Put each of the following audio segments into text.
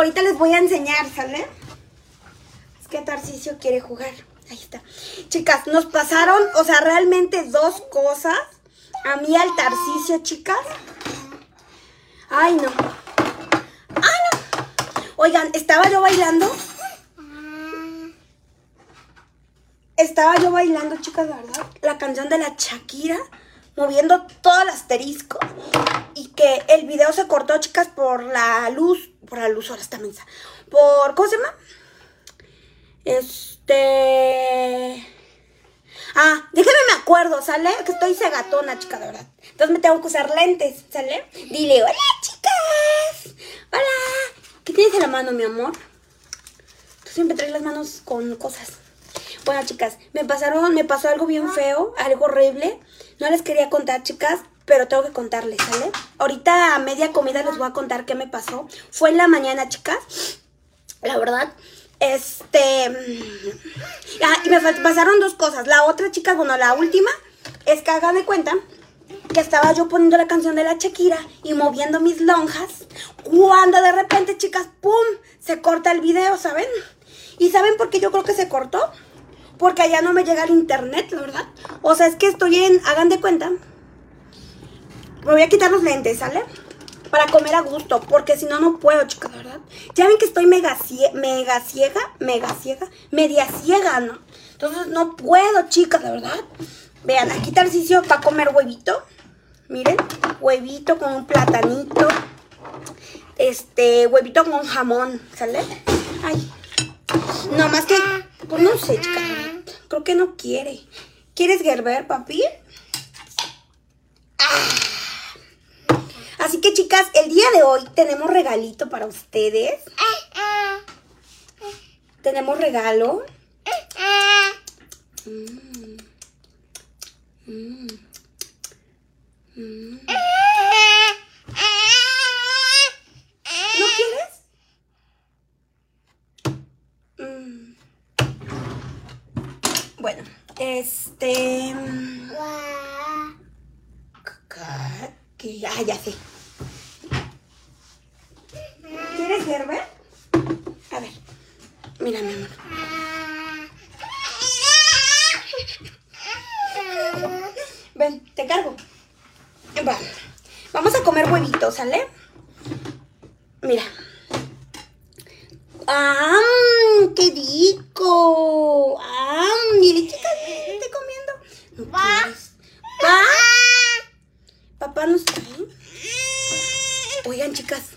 ahorita les voy a enseñar, ¿sale? Es que Tarcisio quiere jugar. Ahí está. Chicas, nos pasaron, o sea, realmente dos cosas. A mí al Tarcisio, chicas. Ay, no. Ay, no. Oigan, estaba yo bailando. Estaba yo bailando, chicas, la verdad. La canción de la Shakira. Moviendo todo el asterisco. Y que el video se cortó, chicas, por la luz. Por la luz, ahora está mensa. Por, ¿cómo se llama? Este... Ah, déjame me acuerdo, ¿sale? Que estoy cegatona, chica, de verdad. Entonces me tengo que usar lentes, ¿sale? Dile, hola, chicas. Hola. ¿Qué tienes en la mano, mi amor? Tú siempre traes las manos con cosas. Bueno, chicas, me pasaron, me pasó algo bien feo, algo horrible. No les quería contar, chicas, pero tengo que contarles, ¿sale? Ahorita a media comida les voy a contar qué me pasó. Fue en la mañana, chicas. La verdad, este. Ah, y me pasaron dos cosas. La otra, chicas, bueno, la última es que hagan de cuenta que estaba yo poniendo la canción de la Shakira y moviendo mis lonjas. Cuando de repente, chicas, ¡pum! Se corta el video, ¿saben? ¿Y saben por qué yo creo que se cortó? Porque allá no me llega el internet, la verdad. O sea, es que estoy en. Hagan de cuenta. Me voy a quitar los lentes, ¿sale? Para comer a gusto, porque si no, no puedo, chicas, ¿verdad? Ya ven que estoy mega, mega ciega, mega ciega, media ciega, ¿no? Entonces no puedo, chicas, la verdad. Vean, aquí Tarcicio va a comer huevito. Miren, huevito con un platanito. Este, huevito con jamón, ¿sale? Ay, no más que, pues no sé, chicas, creo que no quiere. ¿Quieres Gerber, papi? Ah. Así que chicas, el día de hoy tenemos regalito para ustedes. Tenemos regalo. Mm. Mm. Mm. ¿No quieres? Bueno, este... Que, ah, ya sé. ¿Quieres? A ver. Mira, mi amor. Ven, te cargo. Va. Vamos a comer huevitos, ¿sale? Mira. ¡Ah! ¡Qué rico! ¡Ah! Mire, chicas, estoy comiendo. ¿No? ¿Va? Papá no está ahí. Oigan, chicas.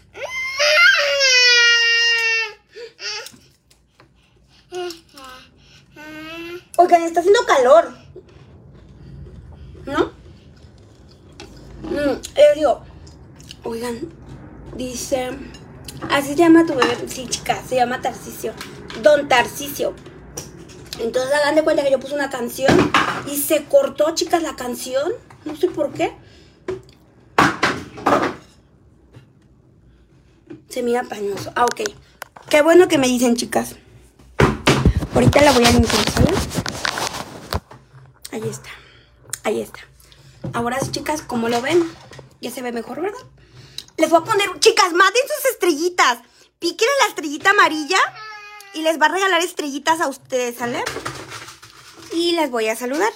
Oigan, está haciendo calor. ¿No? Mm, eh, digo, oigan, dice, así se llama tu bebé, sí, chicas, se llama Tarcisio, Don Tarcisio. Entonces hagan de cuenta que yo puse una canción y se cortó, chicas, la canción, no sé por qué. Se mira pañoso, ah, ok. Qué bueno que me dicen, chicas. Ahorita la voy a limpiar, ¿sale? Ahí está. Ahí está. Ahora sí, chicas, como lo ven, ya se ve mejor, ¿verdad? Les voy a poner, chicas, maten sus estrellitas. Piquen en la estrellita amarilla y les va a regalar estrellitas a ustedes, ¿sale? Y les voy a saludar.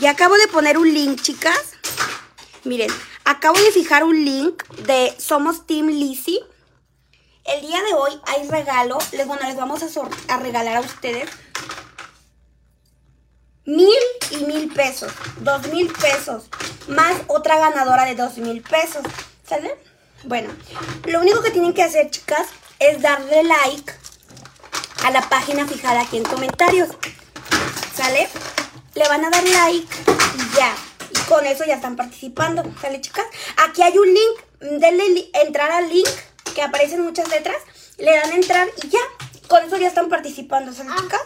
Ya acabo de poner un link, chicas. Miren, acabo de fijar un link de Somos Team Lizzy. El día de hoy hay regalo. Les, bueno, les vamos a, a regalar a ustedes mil y mil pesos. Dos mil pesos. Más otra ganadora de dos mil pesos. ¿Sale? Bueno, lo único que tienen que hacer, chicas, es darle like a la página fijada aquí en comentarios. ¿Sale? Le van a dar like y ya. Y con eso ya están participando. ¿Sale, chicas? Aquí hay un link. Denle entrar al link que aparecen muchas letras. Le dan entrar y ya. Con eso ya están participando. ¿Sale, chicas?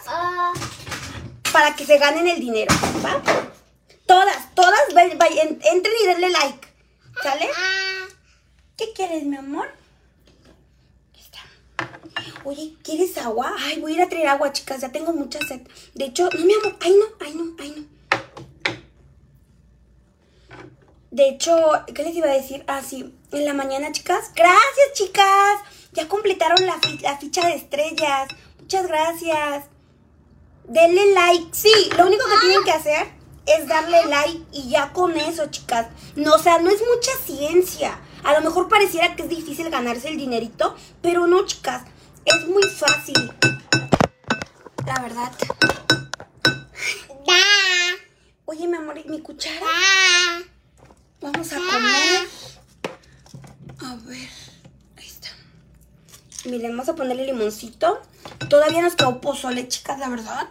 Para que se ganen el dinero, ¿va? Todas, todas, entren y denle like, ¿sale? ¿Qué quieres, mi amor? Oye, ¿quieres agua? Ay, voy a ir a traer agua, chicas. Ya tengo mucha sed. De hecho, no, mi amor. Ay, no, ay, no, ay, no. De hecho, ¿qué les iba a decir? Ah, sí, en la mañana, chicas. Gracias, chicas. Ya completaron la, la ficha de estrellas. Muchas gracias. Denle like. Sí, lo único que tienen que hacer es darle like y ya con eso, chicas. No, o sea, no es mucha ciencia. A lo mejor pareciera que es difícil ganarse el dinerito, pero no, chicas. Es muy fácil. La verdad. Oye, mi amor, ¿y mi cuchara? Vamos a comer. A ver. Ahí está. Miren, vamos a ponerle limoncito. Todavía nos quedó pozole, chicas, la verdad.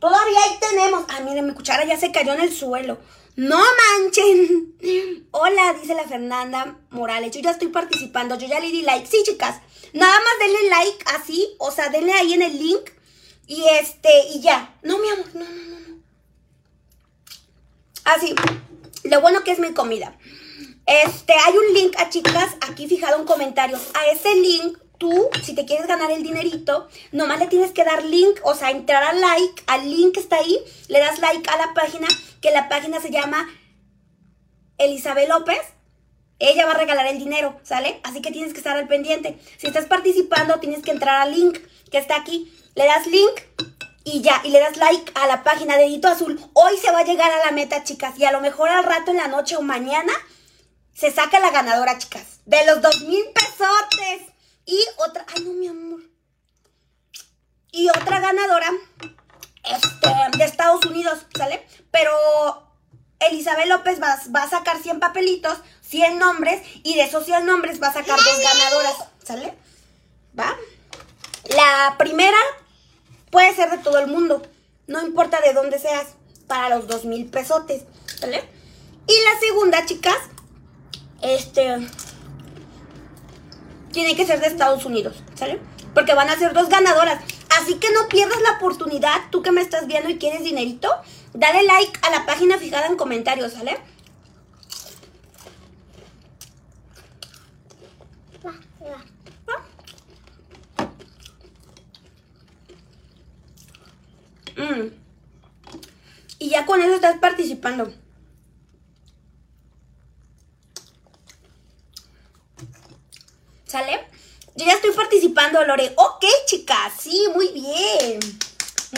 Todavía ahí tenemos. Ah, miren, mi cuchara ya se cayó en el suelo. No manchen. Hola, dice la Fernanda Morales. Yo ya estoy participando. Yo ya le di like. Sí, chicas. Nada más denle like así. O sea, denle ahí en el link. Y este, y ya. No, mi amor. No, no, no. Así. Lo bueno que es mi comida. Este, hay un link a chicas aquí fijado en comentarios. A ese link, tú, si te quieres ganar el dinerito, nomás le tienes que dar link, o sea, entrar al like, al link que está ahí, le das like a la página, que la página se llama Elizabeth López. Ella va a regalar el dinero, ¿sale? Así que tienes que estar al pendiente. Si estás participando, tienes que entrar al link que está aquí. Le das link y ya, y le das like a la página Dedito Azul. Hoy se va a llegar a la meta, chicas. Y a lo mejor al rato en la noche o mañana se saca la ganadora, chicas. De los dos mil pesotes. Y otra. Ay, no, mi amor. Y otra ganadora. Este, de Estados Unidos, ¿sale? Pero Elizabeth López va, va, a sacar 100 papelitos, 100 nombres, y de esos 100 nombres va a sacar dos ganadoras, ¿sale? ¿Va? La primera Puede ser de todo el mundo. No importa de dónde seas. Para los dos mil pesotes. ¿Vale? Y la segunda, chicas. Este. Tiene que ser de Estados Unidos. ¿Sale? Porque van a ser dos ganadoras. Así que no pierdas la oportunidad. Tú que me estás viendo y quieres dinerito. Dale like a la página fijada en comentarios. ¿Sale? Mm. Y ya con eso estás participando. ¿Sale? Yo ya estoy participando, Lore. Ok, chicas. Sí, muy bien.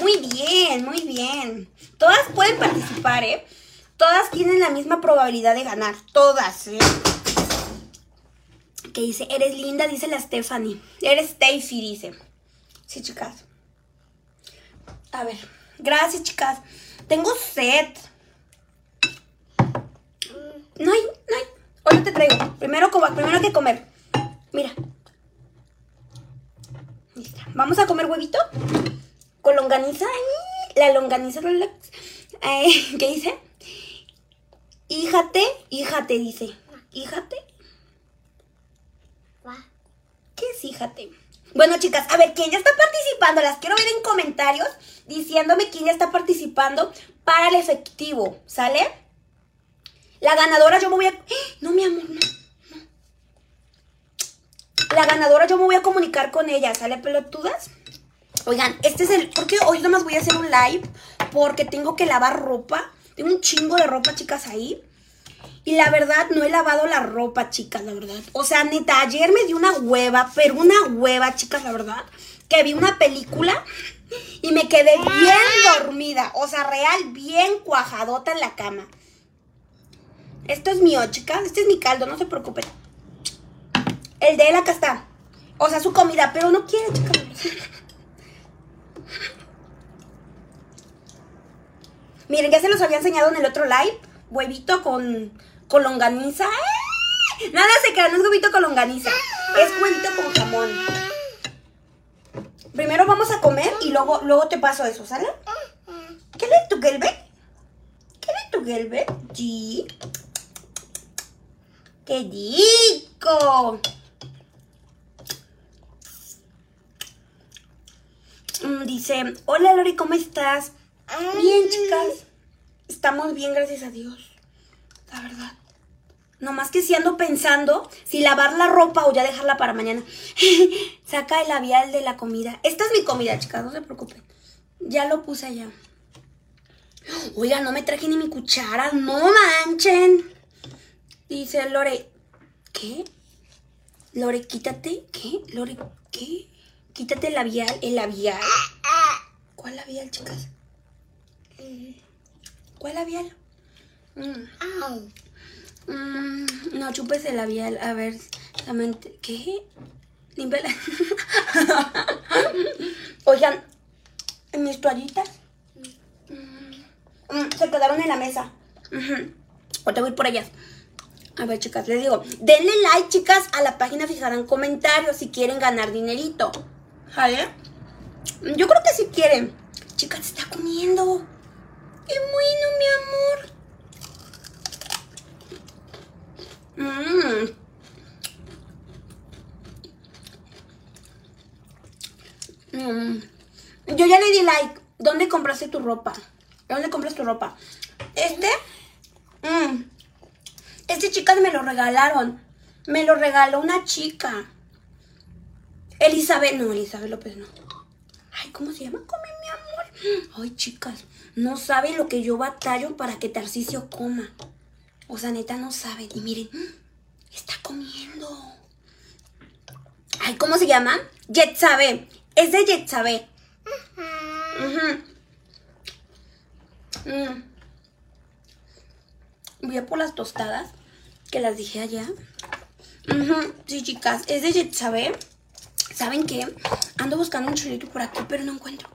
Muy bien, muy bien. Todas pueden participar, ¿eh? Todas tienen la misma probabilidad de ganar. Todas, ¿eh? Que dice, eres linda, dice la Stephanie. Eres Stacy, dice. Sí, chicas. A ver, gracias chicas. Tengo sed. No hay, no hay. Hoy te traigo. Primero, primero que comer. Mira. Vamos a comer huevito con longaniza. La longaniza ¿Qué dice? Híjate, híjate, dice. Híjate. ¿Qué es híjate? Bueno, chicas, a ver, ¿quién ya está participando? Las quiero ver en comentarios diciéndome quién ya está participando para el efectivo, ¿sale? La ganadora yo me voy a... No, mi amor, no, La ganadora yo me voy a comunicar con ella, ¿sale, pelotudas? Oigan, este es el... Porque hoy nomás voy a hacer un live porque tengo que lavar ropa. Tengo un chingo de ropa, chicas, ahí. Y la verdad, no he lavado la ropa, chicas, la verdad. O sea, neta, ayer me di una hueva, pero una hueva, chicas, la verdad. Que vi una película y me quedé bien dormida. O sea, real, bien cuajadota en la cama. Esto es mío, chicas. Este es mi caldo, no se preocupen. El de él acá está. O sea, su comida, pero no quiere, chicas. Miren, ya se los había enseñado en el otro live. Huevito con con longaniza. ¡Eh! Nada se queda, no es huevito con longaniza. Es huevito con jamón. Primero vamos a comer y luego, luego te paso eso, ¿sale? ¿Qué le tu gelbet? ¿Qué le tu gelbet? Sí. ¡Qué rico! Dice, hola Lori, ¿cómo estás? Bien, chicas. Estamos bien, gracias a Dios. La verdad. Nomás que si ando pensando si lavar la ropa o ya dejarla para mañana. Saca el labial de la comida. Esta es mi comida, chicas, no se preocupen. Ya lo puse allá. Oiga, no me traje ni mi cuchara, no manchen. Dice Lore, ¿qué? Lore, quítate, ¿qué? Lore, ¿qué? Quítate el labial, el labial. ¿Cuál labial, chicas? ¿Cuál labial? Mm. Mm, no, chupes el labial. A ver, ¿qué? Límpiala. Oigan, ¿en mis toallitas? Mm, se quedaron en la mesa. O te voy por ellas. A ver, chicas, les digo, denle like, chicas, a la página, fijarán comentarios si quieren ganar dinerito. ¿Vale? Yo creo que si quieren. Chicas, se está comiendo. ¡Qué bueno, mi amor! Mmm. Yo ya le di like. ¿Dónde compraste tu ropa? ¿Dónde compras tu ropa? Este. Mmm. Este, chicas, me lo regalaron. Me lo regaló una chica. Elizabeth. No, Elizabeth López no. Ay, ¿cómo se llama? Come, mi amor. Ay, chicas. No saben lo que yo batallo para que Tarcisio coma. O sea, neta, no saben. Y miren, está comiendo. Ay, ¿cómo se llama? Jetsabe. Es de Jetsabe. Mm. Voy a por las tostadas que las dije allá. Sí, chicas, es de Jetsabe. ¿Saben qué? Ando buscando un chulito por aquí, pero no encuentro.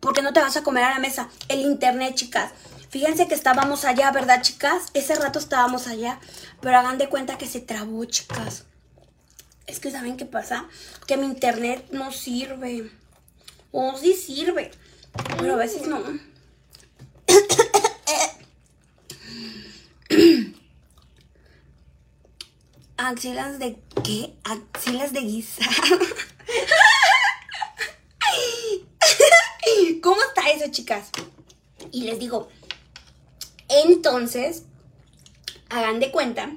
¿Por qué no te vas a comer a la mesa? El internet, chicas. Fíjense que estábamos allá, ¿verdad, chicas? Ese rato estábamos allá, pero hagan de cuenta que se trabó, chicas. Es que ¿saben qué pasa? Que mi internet no sirve. O sí sirve, pero a veces no. Axilas de qué? Axilas de guisar. ¿Cómo está eso, chicas? Y les digo, entonces, hagan de cuenta.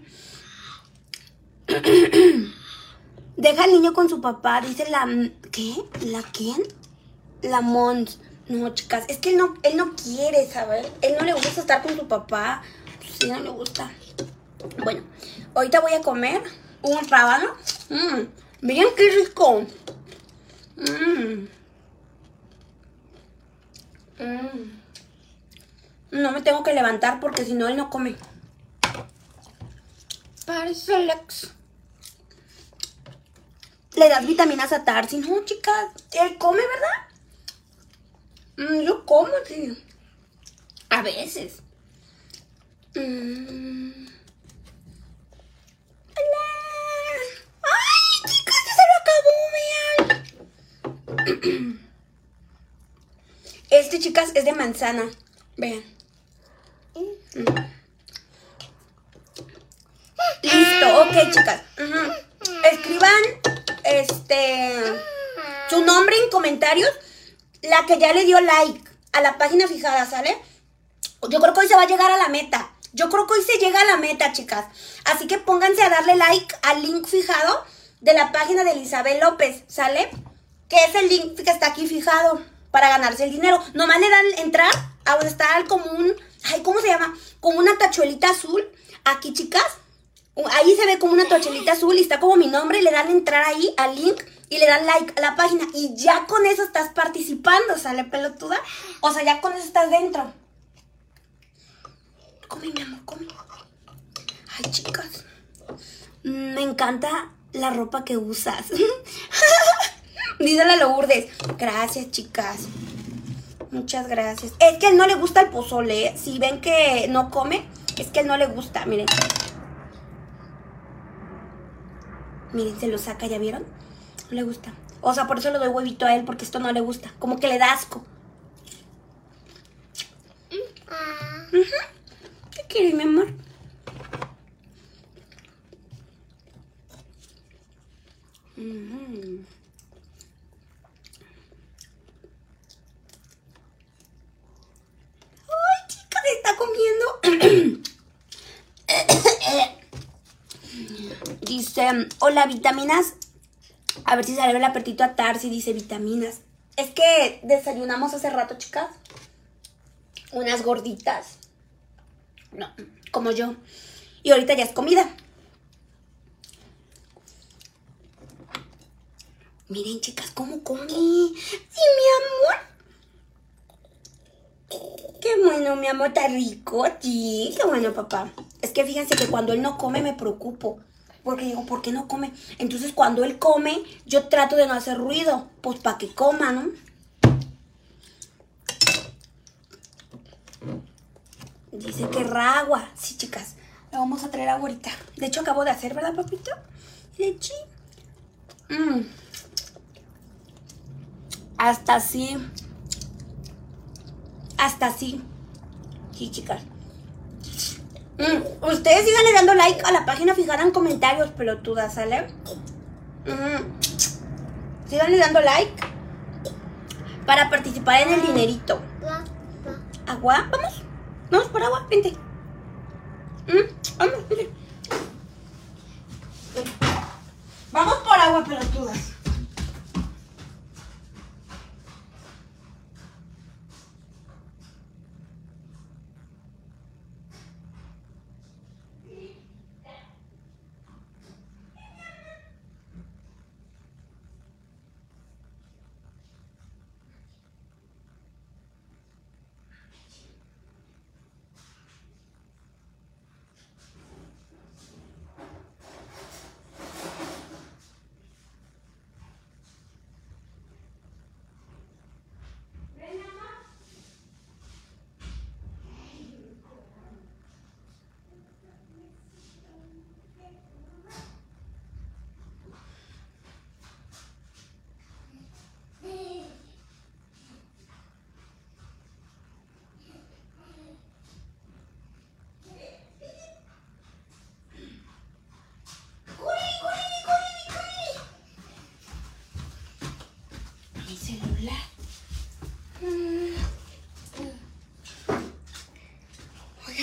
Deja al niño con su papá, dice la... ¿Qué? ¿La quién? La Mons. No, chicas, es que él no, él no quiere, ¿sabes? Él no le gusta estar con su papá. Sí, no le gusta. Bueno, ahorita voy a comer un rábano. Mmm, miren qué rico. Mmm. Mmm. No me tengo que levantar porque si no él no come. Parece Lex. Le das vitaminas a Tarsi. No, chicas. Él come, ¿verdad? Mm, yo como, tío. A veces. Mm. ¡Ay, chicas! ¡Ya se lo acabó! Vean. Este, chicas, es de manzana. Vean. Listo, ok, chicas. Escriban este su nombre en comentarios. La que ya le dio like a la página fijada, ¿sale? Yo creo que hoy se va a llegar a la meta. Yo creo que hoy se llega a la meta, chicas. Así que pónganse a darle like al link fijado de la página de Elizabeth López, ¿sale? Que es el link que está aquí fijado para ganarse el dinero. Nomás le dan entrar a donde está el común ay, ¿cómo se llama? Como una tachuelita azul. Aquí, chicas, ahí se ve como una tachuelita azul y está como mi nombre. Le dan entrar ahí al link y le dan like a la página. Y ya con eso estás participando, ¿sale, pelotuda? O sea, ya con eso estás dentro. Come, mi amor, come. Ay, chicas. Me encanta la ropa que usas. Dísela a Lourdes. Gracias, chicas. Muchas gracias. Es que él no le gusta el pozole. ¿eh? Si ven que no come, es que él no le gusta. Miren. Miren, se lo saca, ¿ya vieron? No le gusta. O sea, por eso le doy huevito a él, porque esto no le gusta. Como que le da asco. ¿Qué ¿Quieres, mi amor? Mm ¡Ay, chica! Se está comiendo. dice, hola, vitaminas. A ver si sale el apetito a Tarsi, dice vitaminas. Es que desayunamos hace rato, chicas. Unas gorditas. No, como yo. Y ahorita ya es comida. Miren, chicas, cómo come. Sí, mi amor. Qué bueno, mi amor, está rico. Sí, qué bueno, papá. Es que fíjense que cuando él no come me preocupo. Porque digo, ¿por qué no come? Entonces cuando él come, yo trato de no hacer ruido. Pues para que coma, ¿no? Dice que agua. Sí, chicas. Le vamos a traer agua ahorita. De hecho, acabo de hacer, ¿verdad, papito? Leche. Mmm. Hasta así. Hasta así. Sí, chicas. Mm, ustedes sigan dando like a la página, fijarán comentarios, pelotudas, ¿sale? Mm. Sigan dando like para participar en el dinerito. ¿Agua? ¿Vamos? ¿Vamos por agua? Vente. Mm, vamos, vente. Vamos por agua, pelotudas.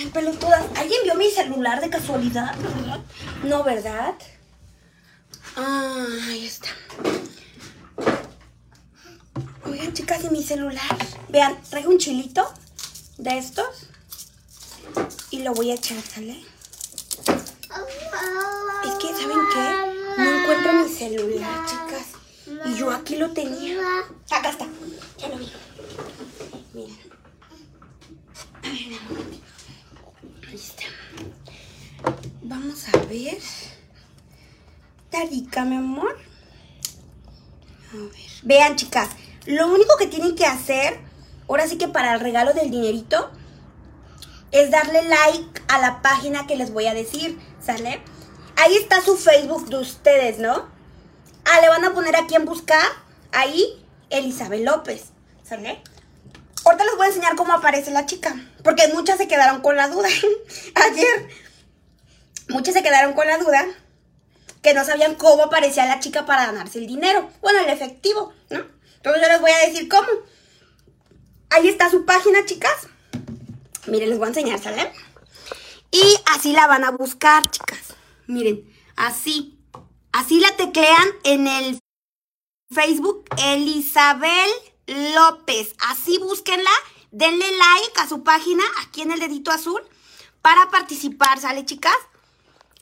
Pelotudas. ¿Alguien vio mi celular de casualidad? No, ¿verdad? Ah, ahí está. Oigan, chicas, y mi celular. Vean, traigo un chilito de estos. Y lo voy a echar, ¿sale? Es que, ¿saben qué? No encuentro mi celular, chicas. Y yo aquí lo tenía. Acá está. Ya lo vi. Miren. A ver, Vamos a ver. Está mi amor. A ver. Vean, chicas. Lo único que tienen que hacer, ahora sí que para el regalo del dinerito, es darle like a la página que les voy a decir, ¿sale? Ahí está su Facebook de ustedes, ¿no? Ah, le van a poner aquí en buscar, ahí, Elizabeth López, ¿sale? Ahorita les voy a enseñar cómo aparece la chica, porque muchas se quedaron con la duda. Ayer muchas se quedaron con la duda que no sabían cómo aparecía la chica para ganarse el dinero. Bueno, el efectivo, ¿no? Entonces yo les voy a decir cómo. Ahí está su página, chicas. Miren, les voy a enseñar, ¿sale? Y así la van a buscar, chicas. Miren, así. Así la teclean en el Facebook Elizabel López. Así búsquenla. Denle like a su página aquí en el dedito azul para participar, ¿sale, chicas?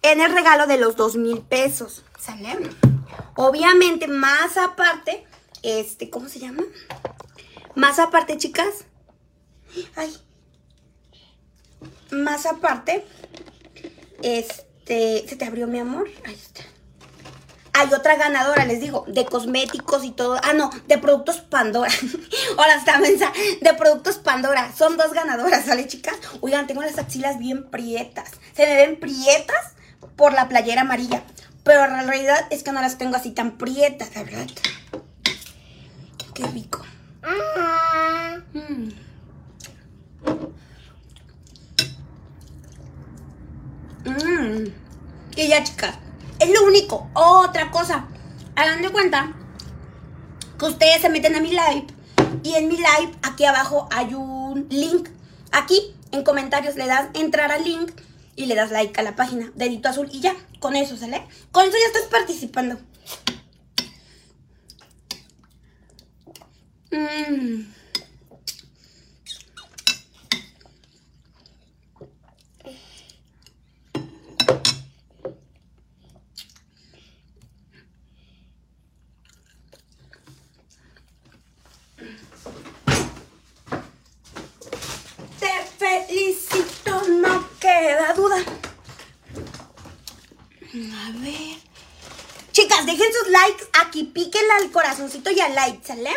En el regalo de los dos mil pesos, ¿sale? Obviamente, más aparte, este, ¿cómo se llama? Más aparte, chicas, ay, más aparte, este, ¿se te abrió mi amor? Ahí está. Hay otra ganadora, les digo, de cosméticos y todo. Ah, no, de productos Pandora. Hola, está mensa. De productos Pandora. Son dos ganadoras, ¿sale, chicas? Oigan, tengo las axilas bien prietas. ¿Se me ven prietas? Por la playera amarilla. Pero la realidad es que no las tengo así tan prietas, la verdad. Qué rico. Mm. Mm. Y ya, chicas. Es lo único. Otra cosa. Hagan de cuenta que ustedes se meten a mi live. Y en mi live, aquí abajo hay un link. Aquí, en comentarios, le das entrar al link y le das like a la página, dedito azul y ya, con eso, ¿sale? Con eso ya estás participando. Mmm. dejen sus likes aquí, píquenle al corazoncito y al like, ¿sale?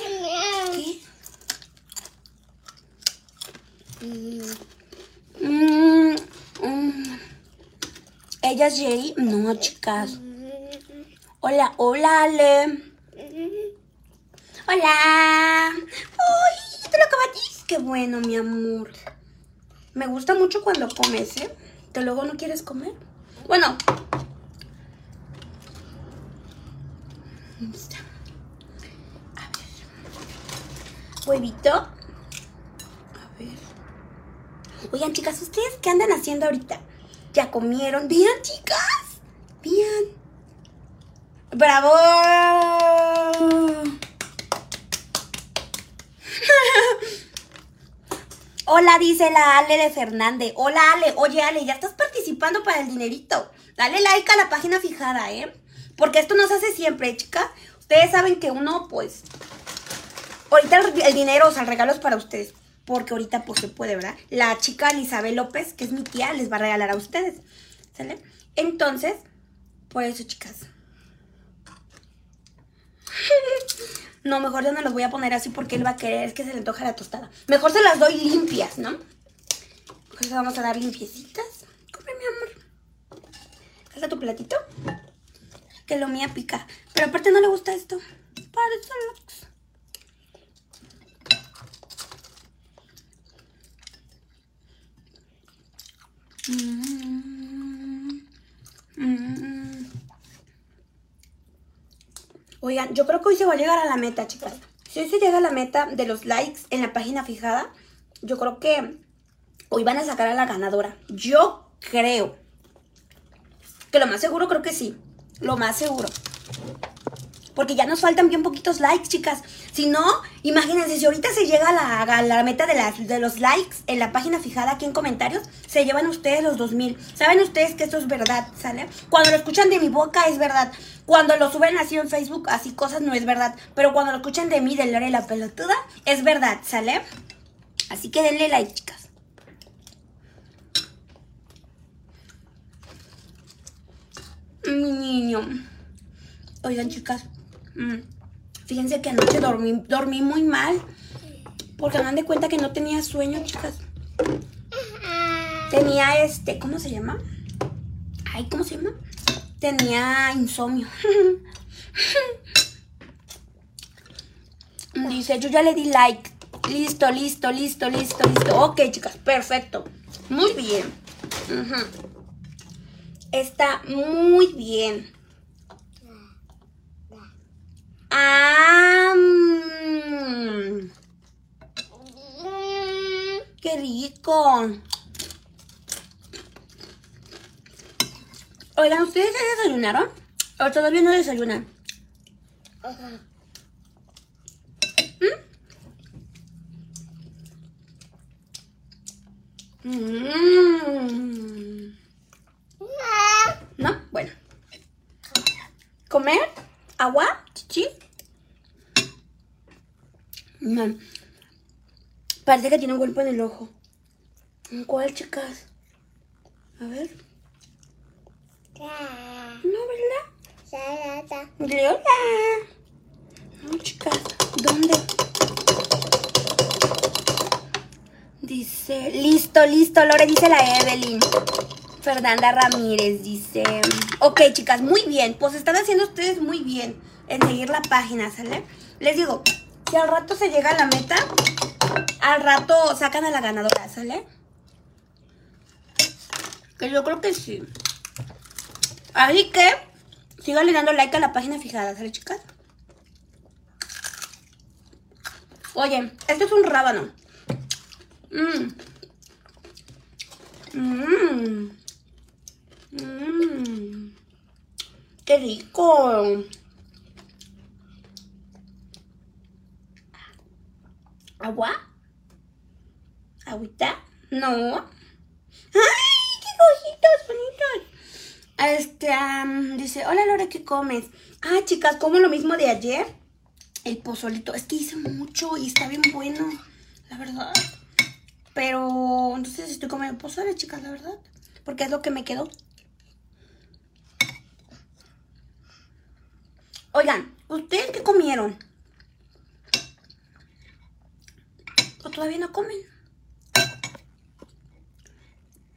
¿Qué? Mm, mm. ¿Ella es Jerry? No, chicas. Hola, hola, Ale. Hola. Uy, ¿te lo? Qué bueno, mi amor. Me gusta mucho cuando comes, ¿eh? ¿Que luego no quieres comer? Bueno, A ver. Huevito. A ver. Oigan, chicas, ¿ustedes qué andan haciendo ahorita? ¿Ya comieron? Bien, chicas. Bien. ¡Bravo! Hola, dice la Ale de Fernández. Hola, Ale. Oye, Ale, ya estás participando para el dinerito. Dale like a la página fijada, ¿eh? Porque esto no se hace siempre, chicas. Ustedes saben que uno, pues, ahorita el, dinero, o sea, el regalo es para ustedes. Porque ahorita, pues, se puede, ¿verdad? La chica Elizabeth López, que es mi tía, les va a regalar a ustedes. ¿Sale? Entonces, por eso, chicas. No, mejor yo no los voy a poner así porque él va a querer que se le antoja la tostada. Mejor se las doy limpias, ¿no? Mejor se vamos a dar limpiecitas. Come, mi amor. ¿Casa tu platito? que lo mía pica. Pero aparte no le gusta esto. Parece mm, mm. Oigan, yo creo que hoy se va a llegar a la meta, chicas. Si hoy se llega a la meta de los likes en la página fijada, yo creo que hoy van a sacar a la ganadora. Yo creo. Que lo más seguro creo que sí. Lo más seguro. Porque ya nos faltan bien poquitos likes, chicas. Si no, imagínense, si ahorita se llega a la, la meta de, las, de los likes en la página fijada aquí en comentarios, se llevan ustedes los 2000. Saben ustedes que esto es verdad, ¿sale? Cuando lo escuchan de mi boca es verdad. Cuando lo suben así en Facebook, así cosas no es verdad. Pero cuando lo escuchan de mí, de Lore la pelotuda, es verdad, ¿sale? Así que denle like, chicas. Mi niño. Oigan, chicas. Mm, fíjense que anoche dormí, dormí muy mal. Porque me dan de cuenta que no tenía sueño, chicas. Tenía este, ¿cómo se llama? Ay, ¿cómo se llama? Tenía insomnio. Dice, yo ya le di like. Listo, listo, listo, listo, listo. Ok, chicas, perfecto. Muy bien. Está muy bien. Ah, ¡Qué rico! Oigan, ¿ustedes ya desayunaron? ¿O todavía no desayunan? Mmm. ¿No? Bueno. ¿Comer? ¿Agua? ¿Chichi? Parece que tiene un golpe en el ojo. ¿En cuál, chicas? A ver. No, ¿verdad? Hola. No, chicas. ¿Dónde? Dice, listo, listo, Lore, dice la Evelyn. Fernanda Ramírez dice, ok chicas, muy bien, pues están haciendo ustedes muy bien en seguir la página, ¿sale? Les digo, si al rato se llega a la meta, al rato sacan a la ganadora, ¿sale? Que yo creo que sí. Así que, sigan dando like a la página fijada, ¿sale chicas? Oye, este es un rábano. Mmm. Mmm. Qué rico. ¿Agua? ¿Agüita? No. ¡Ay, qué cositas bonitas! Este, dice, hola Lore, ¿qué comes? Ah, chicas, como lo mismo de ayer. El pozolito. Es que hice mucho y está bien bueno, la verdad. Pero, entonces estoy comiendo pozole, chicas, la verdad. Porque es lo que me quedó. Oigan, ¿ustedes qué comieron? Todavía no comen?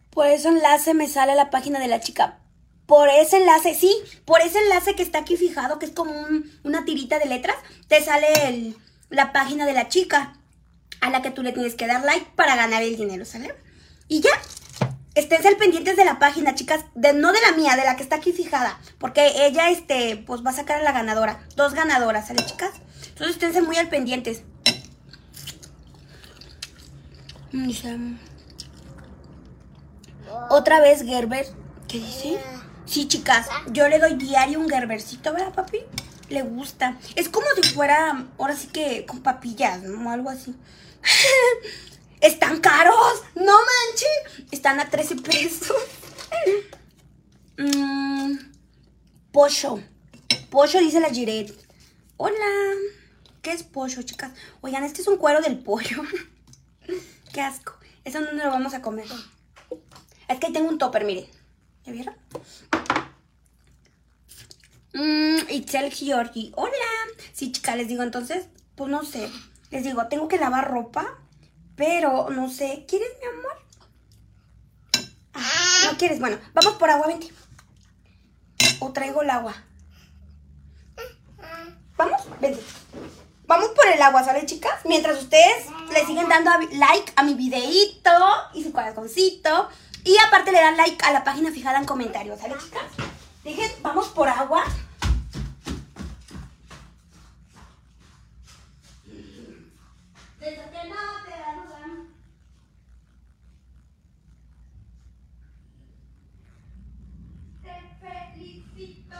Por ese enlace me sale la página de la chica. Por ese enlace, sí, por ese enlace que está aquí fijado, que es como un- una tirita de letras, te sale la página de la chica a la que tú le tienes que dar like para ganar el dinero, ¿sale? Y ya, esténse al pendientes de la página, chicas, de, no de la mía, de la que está aquí fijada, porque ella, este, pues va a sacar a la ganadora, dos ganadoras, ¿sale, chicas? Entonces esténse muy al pendientes. Mm, Otra vez Gerber, ¿qué dice? Sí, chicas, yo le doy diario un Gerbercito, ¿verdad, papi? Le gusta. Es como si fuera, ahora sí que con papillas, ¿no? Algo así. ¡Están caros! ¡No manches! Están a 13 pesos. Mm, pollo. Pollo, dice la Giret. Hola. ¿Qué es pollo, chicas? Oigan, este es un cuero del pollo. Qué asco. Eso no lo vamos a comer. Es que ahí tengo un topper, miren. ¿Ya vieron? Mmm, Itzel Georgie. Hola. Sí, chicas, les digo entonces, pues no sé. Les digo, tengo que lavar ropa, pero no sé. ¿Quieres, mi amor? Ah, no quieres. Bueno, vamos por agua, vente. O traigo el agua. ¿Vamos? Vente. Vamos por el agua, ¿sale, chicas? Mientras ustedes le siguen dando like a mi videíto y su corazoncito. Y aparte le dan like a la página fijada en comentarios, ¿sale, chicas? Dejen, vamos por agua. Desde que no te dan, dan. Te felicito.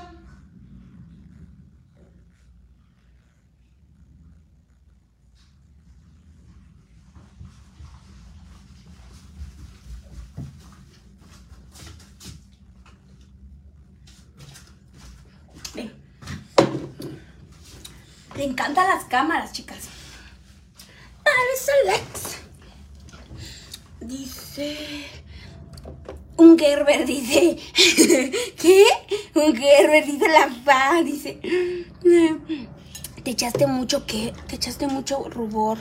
Ven. Le encantan las cámaras, chicas. Alex. Dice. Un Gerber dice. ¿Qué? Un Gerber dice la fa. Dice. Te echaste mucho qué? Te echaste mucho rubor.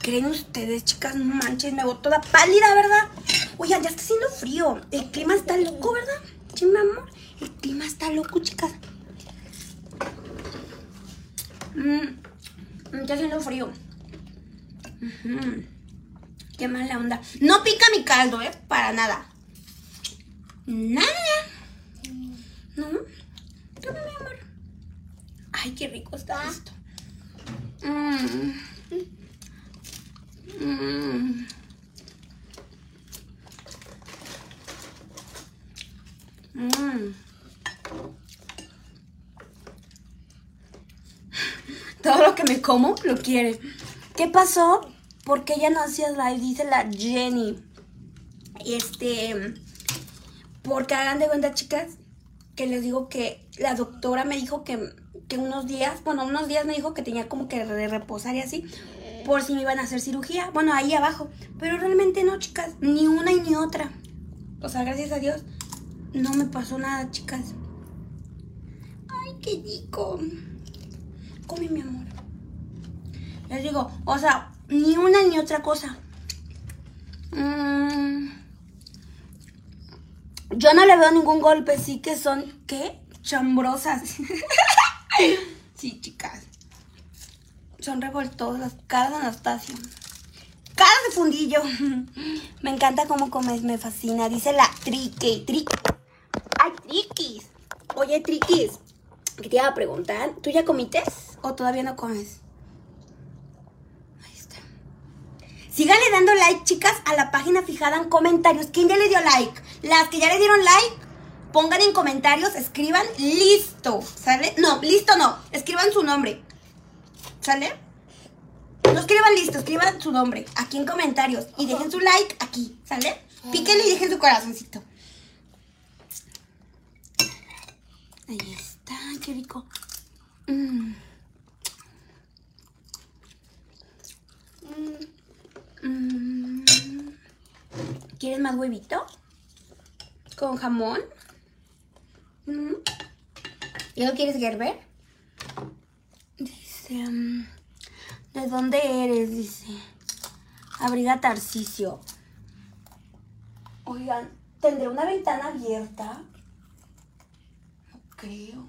¿Creen ustedes, chicas? No manches, me veo toda pálida, ¿verdad? Oigan, ya está haciendo frío. El clima está loco, ¿verdad? Sí, mi amor. El clima está loco, chicas. Mm, está haciendo frío. Ujú. Qué mala onda. No pica mi caldo, ¿eh? Para nada. Nada. No. Toma, mi amor. Ay, qué rico está esto. Mm. Mm. Mm. Todo lo que me como lo quiere. ¿Qué pasó? Porque ella no hacía live, dice la Jenny. Este. Porque hagan de cuenta, chicas, que les digo que la doctora me dijo que, que unos días, bueno, unos días me dijo que tenía como que re- reposar y así, por si me iban a hacer cirugía. Bueno, ahí abajo. Pero realmente no, chicas, ni una y ni otra. O sea, gracias a Dios, no me pasó nada, chicas. Ay, qué rico. Come, mi amor. Les digo, o sea, ni una ni otra cosa. Mm. Yo no le veo ningún golpe, sí que son, ¿qué? Chambrosas. sí, chicas. Son revoltosas. Cara de Anastasia. Cara de fundillo. me encanta cómo comes, me fascina. Dice la trique. Triqui. Ay, triquis. Oye, triquis. ¿Qué te iba a preguntar? ¿Tú ya comites o todavía no comes? Ahí está. Síganle dando like, chicas, a la página fijada en comentarios. ¿Quién ya le dio like? Las que ya le dieron like, pongan en comentarios, escriban listo, ¿sale? No, listo no, escriban su nombre, ¿sale? No escriban listo, escriban su nombre aquí en comentarios y dejen su like aquí, ¿sale? Píquenle y dejen su corazoncito. Ahí está, qué rico. Mm. ¿Quieres más huevito? ¿Con jamón? Mm. ¿Ya lo quieres, Gerber? Dice, mm, ¿de dónde eres? Dice, abriga Tarcicio. Oigan, ¿tendré una ventana abierta? No creo.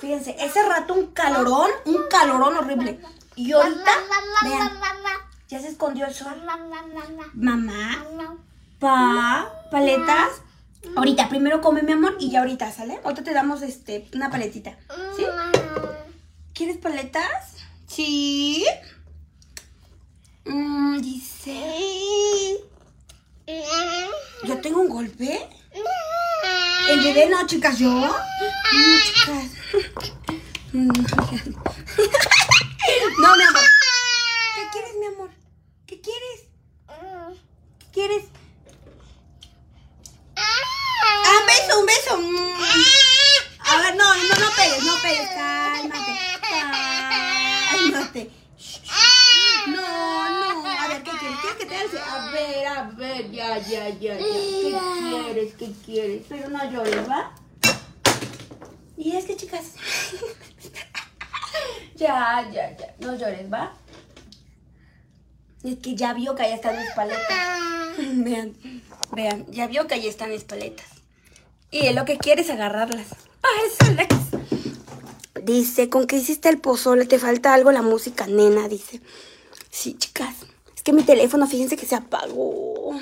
Fíjense, ese rato un calorón, un calorón horrible. Y ahorita, vean, ya se escondió el sol. Mamá, pa, paletas. Ahorita, primero come mi amor y ya ahorita, ¿sale? Ahorita te damos este, una paletita. ¿Sí? ¿Quieres paletas? Sí. Mm, dice. ¿Yo tengo un golpe? El bebé no, chicas, yo. No, chicas. No, mi amor. ¿Qué quieres, mi amor? ¿Qué quieres? ¿Qué quieres? Ah, un beso, un beso. Mm. A ver, no, no, no pegues, no pegues. Cálmate. Cálmate. No, no. A ver, ¿qué quieres? ¿Quieres que te alce? A ver, a ver, ya, ya, ya, ya. ¿Qué quieres? ¿Qué quieres? Pero no llores, ¿va? Y es que, chicas. ya, ya, ya. No llores, ¿va? Es que ya vio que ahí están mis paletas. vean, vean. Ya vio que ahí están mis paletas. Y él lo que quiere es agarrarlas. ¡Ay, Alex! Dice, ¿con qué hiciste el pozole? Te falta algo la música, nena, dice. Sí, chicas. Es que mi teléfono, fíjense que se apagó.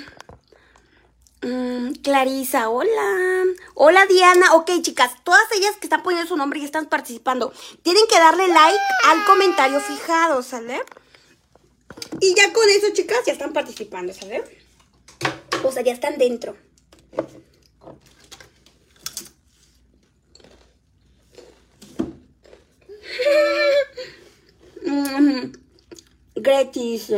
Mm, Clarisa, hola. Hola, Diana. Ok, chicas, todas ellas que están poniendo su nombre y están participando, tienen que darle like al comentario fijado, ¿sale? Y ya con eso, chicas, ya están participando, ¿sale? O sea, ya están dentro. Gretis.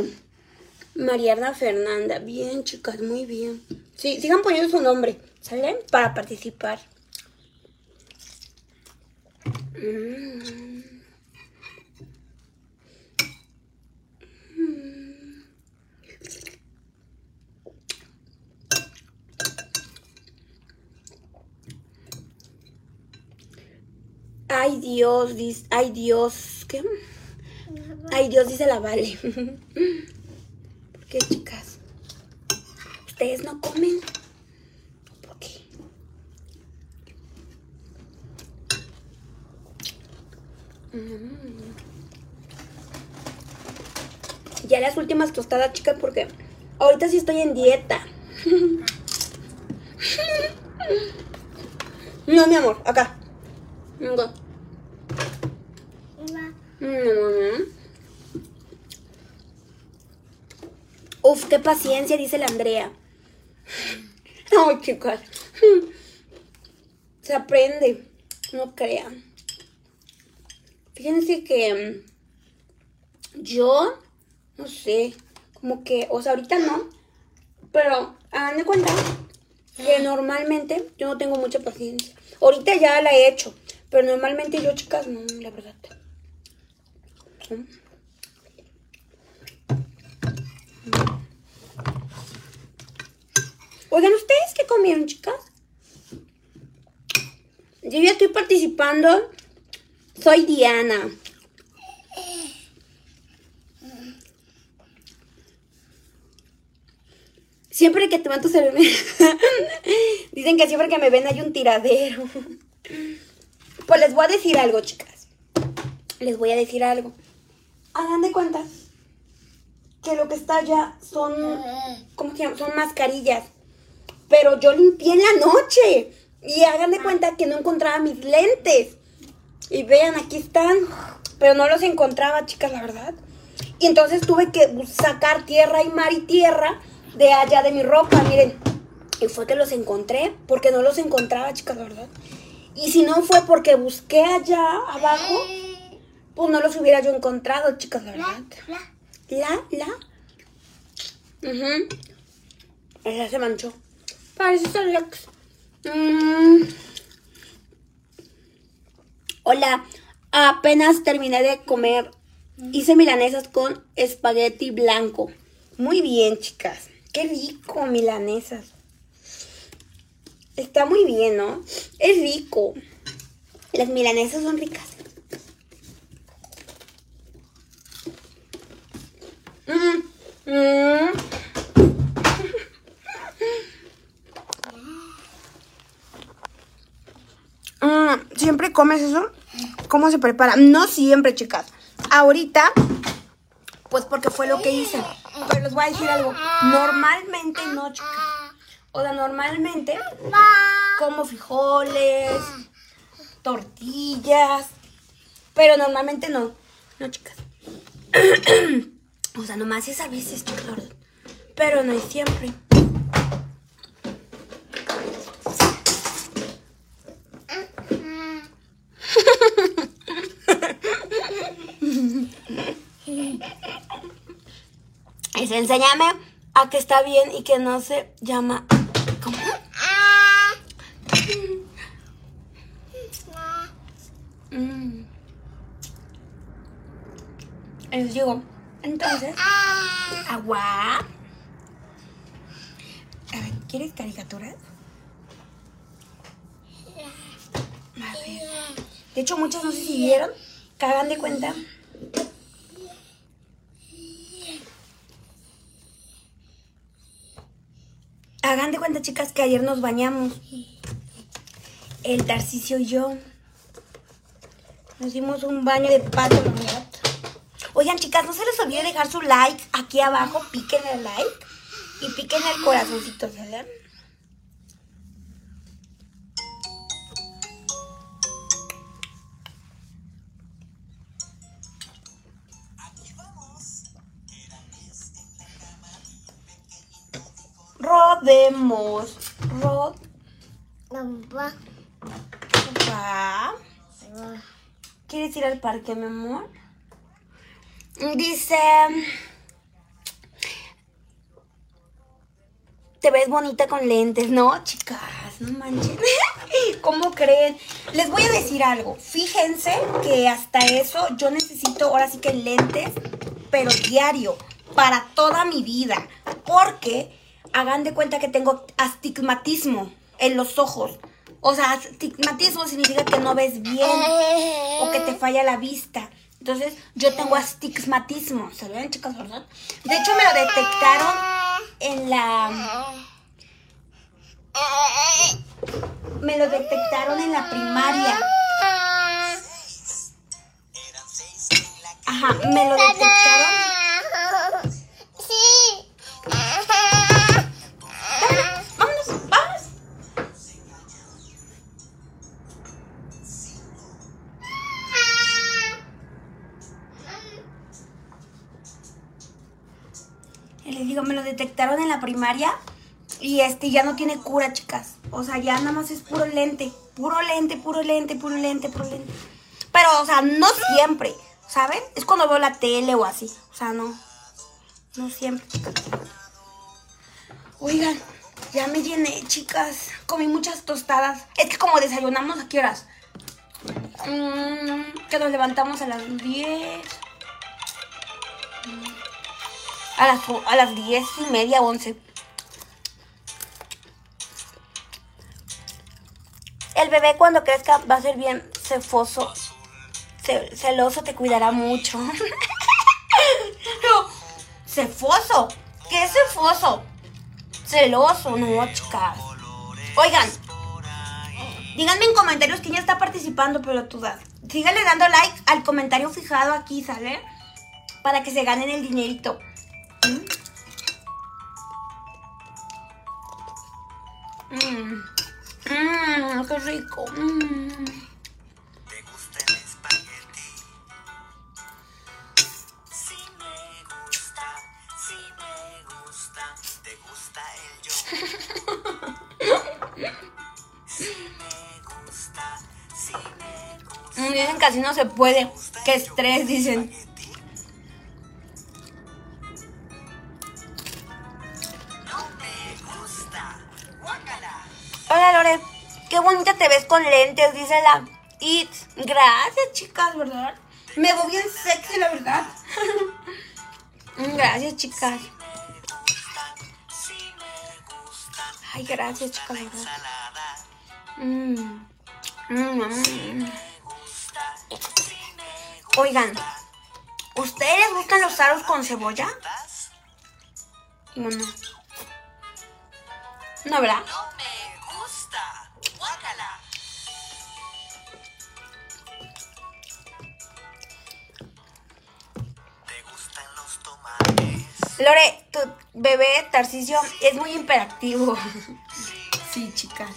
Mariana Fernanda. Bien, chicas, muy bien. Sí, sigan poniendo su nombre, ¿sale? Para participar. Mm. Ay Dios, ay Dios, ¿qué? Ay Dios, dice la Vale. ¿Por qué, chicas? ¿Ustedes no comen? ¿Por qué? Mm. Ya las últimas tostadas, chicas, porque ahorita sí estoy en dieta. No, mi amor, acá. Uf, qué paciencia, dice la Andrea. Ay, chicas. Se aprende. No crean. Fíjense que mm, yo, no sé, como que, o sea, ahorita no, pero hagan de cuenta que normalmente yo no tengo mucha paciencia. Ahorita ya la he hecho, pero normalmente yo, chicas, no, la verdad. Oigan, ¿ustedes qué comieron, chicas? Yo ya estoy participando. Soy Diana. Siempre que te mato se ven. Dicen que siempre que me ven hay un tiradero. Pues les voy a decir algo, chicas. Les voy a decir algo. Hagan de cuenta que lo que está allá son. ¿Cómo se llama? Son mascarillas. Pero yo limpié en la noche. Y hagan de cuenta que no encontraba mis lentes. Y vean, aquí están. Pero no los encontraba, chicas, la verdad. Y entonces tuve que sacar tierra y mar y tierra de allá de mi ropa, miren. Y fue que los encontré, porque no los encontraba, chicas, la verdad. Y si no fue porque busqué allá abajo, pues no los hubiera yo encontrado, chicas, la verdad. La, la. Ujú. Ella se manchó. Parece Alex. Mm. Hola, apenas terminé de comer. Hice milanesas con espagueti blanco. Muy bien, chicas. Qué rico, milanesas. Está muy bien, ¿no? Es rico. Las milanesas son ricas. Mm, mm. Mm, ¿Siempre comes eso? ¿Cómo se prepara? No siempre, chicas. Ahorita, pues porque fue lo que hice. Pero les voy a decir algo. Normalmente no, chicas. O sea, normalmente como frijoles, tortillas. Pero normalmente no. No, chicas. o sea, nomás es a veces, chicas. Pero no es siempre. Es enséñame a que está bien y que no se llama. ¿Cómo? Mm. Les digo, entonces, agua. A ver, ¿quieres caricaturas? A ver. De hecho, muchas no sé si vieron, que hagan de cuenta. Hagan de cuenta, chicas, que ayer nos bañamos. El Tarcicio y yo. Nos dimos un baño de pato. Oigan, chicas, no se les olvide dejar su like aquí abajo. Piquen el like y piquen el corazoncito, ¿sale? Rodemos. Rod. Va. ¿Quieres ir al parque, mi amor? Dice. Te ves bonita con lentes, ¿no, chicas? No manchen. ¿Cómo creen? Les voy a decir algo. Fíjense que hasta eso yo necesito ahora sí que lentes, pero diario, para toda mi vida. Porque hagan de cuenta que tengo astigmatismo en los ojos. O sea, astigmatismo significa que no ves bien o que te falla la vista. Entonces, yo tengo astigmatismo. ¿Se ven, chicas, verdad? De hecho, me lo detectaron en la... Me lo detectaron en la primaria. Ajá, me lo detectaron. En la primaria y este ya no tiene cura, chicas. O sea, ya nada más es puro lente, puro lente, puro lente, puro lente, puro lente. Pero, o sea, no siempre, ¿saben? Es cuando veo la tele o así. O sea, no. No siempre. Oigan, ya me llené, chicas. Comí muchas tostadas. Es que como desayunamos, ¿a qué horas? Mm, que nos levantamos a las 10. A las, a las 10 y media, 11. El bebé cuando crezca va a ser bien cefoso. Ce- celoso te cuidará mucho. No, cefoso. ¿Qué es cefoso? Celoso, no, chicas. Oigan, díganme en comentarios quién ya está participando, pelotudas. Síganle dando like al comentario fijado aquí, ¿sale? Para que se ganen el dinerito. Mmm, mm, qué rico. Mmm. Mm. ¿Te gusta el espagueti? Sí me gusta, sí me gusta. ¿Te gusta el yogur? sí me gusta, sí me gusta. Dicen que así no se puede. Qué estrés, dicen. Hola Lore, qué bonita te ves con lentes, dice la It's. Gracias, chicas, ¿verdad? Me veo bien sexy, la verdad. Gracias, chicas. Ay, gracias, chicas, verdad. Mm. Mm. Oigan, ¿ustedes gustan los aros con cebolla? No, no. No, ¿verdad? Lore, tu bebé Tarcisio es muy imperactivo. Sí, chicas.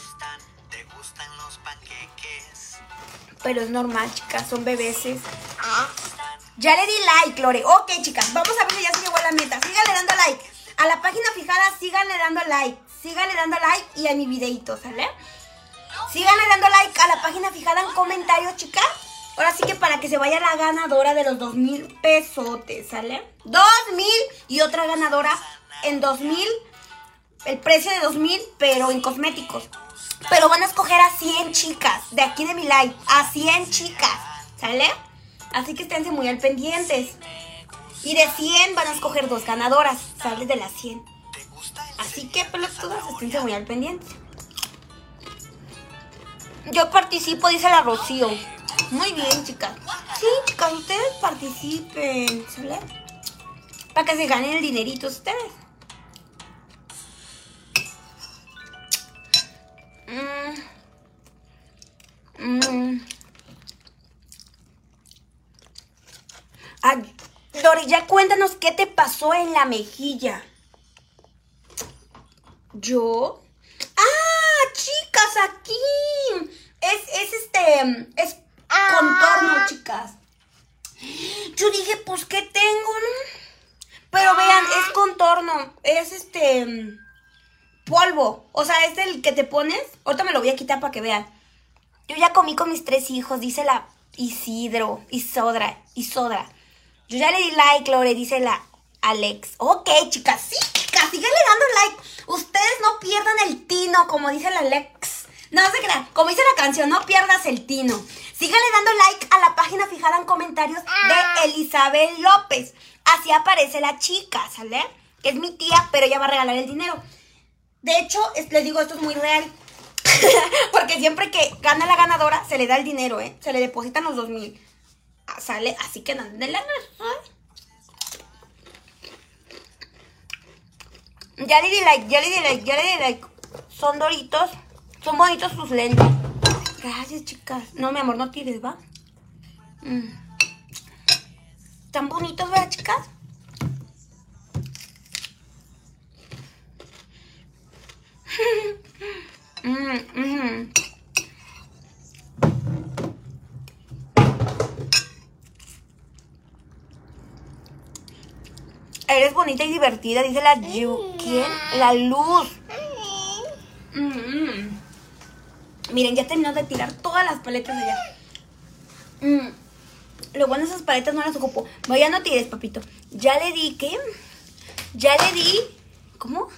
Pero es normal, chicas, son bebeses. Ya le di like, Lore. Ok, chicas, vamos a ver si ya se llegó a la meta. Síganle dando like. A la página fijada, síganle dando like. Síganle dando like y a mi videito, ¿sale? Síganle dando like a la página fijada en comentarios, chicas. Ahora sí que para que se vaya la ganadora de los dos mil pesotes, ¿sale? Dos mil y otra ganadora en dos mil. El precio de dos mil, pero en cosméticos. Pero van a escoger a 100 chicas de aquí de mi live. A 100 chicas, ¿sale? Así que esténse muy al pendientes. Y de 100 van a escoger dos ganadoras, ¿sale? De las 100. ¿Te gusta el Así que pelotudas, esténse muy al pendiente. Yo participo, dice la Rocío. Muy bien, chicas. Sí, chicas, ustedes participen, ¿sale? Para que se ganen el dinerito ustedes. Mm. Mm. Ah, Dori, ya cuéntanos qué te pasó en la mejilla. ¿Yo? ¡Ah, chicas, aquí! Es, es este, es contorno, chicas. Yo dije, pues, ¿qué tengo, no? Pero vean, es contorno, es este, polvo. O sea, es el que te pones. Ahorita me lo voy a quitar para que vean. Yo ya comí con mis tres hijos, dice la Isidro, Isodra, Isodra. Yo ya le di like, Lore, dice la Alex. Ok, chicas, sí, chicas, síganle dando like. Ustedes no pierdan el tino, como dice la Alex. No se crean, como dice la canción, no pierdas el tino. Síganle dando like a la página fijada en comentarios de Elizabeth López. Así aparece la chica, ¿sale? Que es mi tía, pero ella va a regalar el dinero. De hecho, es- les digo, esto es muy real. Porque siempre que gana la ganadora, se le da el dinero, ¿eh? Se le depositan los dos mil. Ah, Sale, así que de la Ya le di like, ya le di like, ya le di like. Son doritos. Son bonitos sus lentes. Gracias, chicas. No, mi amor, no tires, ¿va? Mm. Tan bonitos, ¿verdad, chicas? Mm, mm. Eres bonita y divertida, dice la Yu. ¿Quién? La luz. Mm, mm. Miren, ya terminó de tirar todas las paletas allá. Mm. Lo bueno esas paletas no las ocupo. No, ya no tires, papito. Ya le di, ¿qué? Ya le di. ¿Cómo?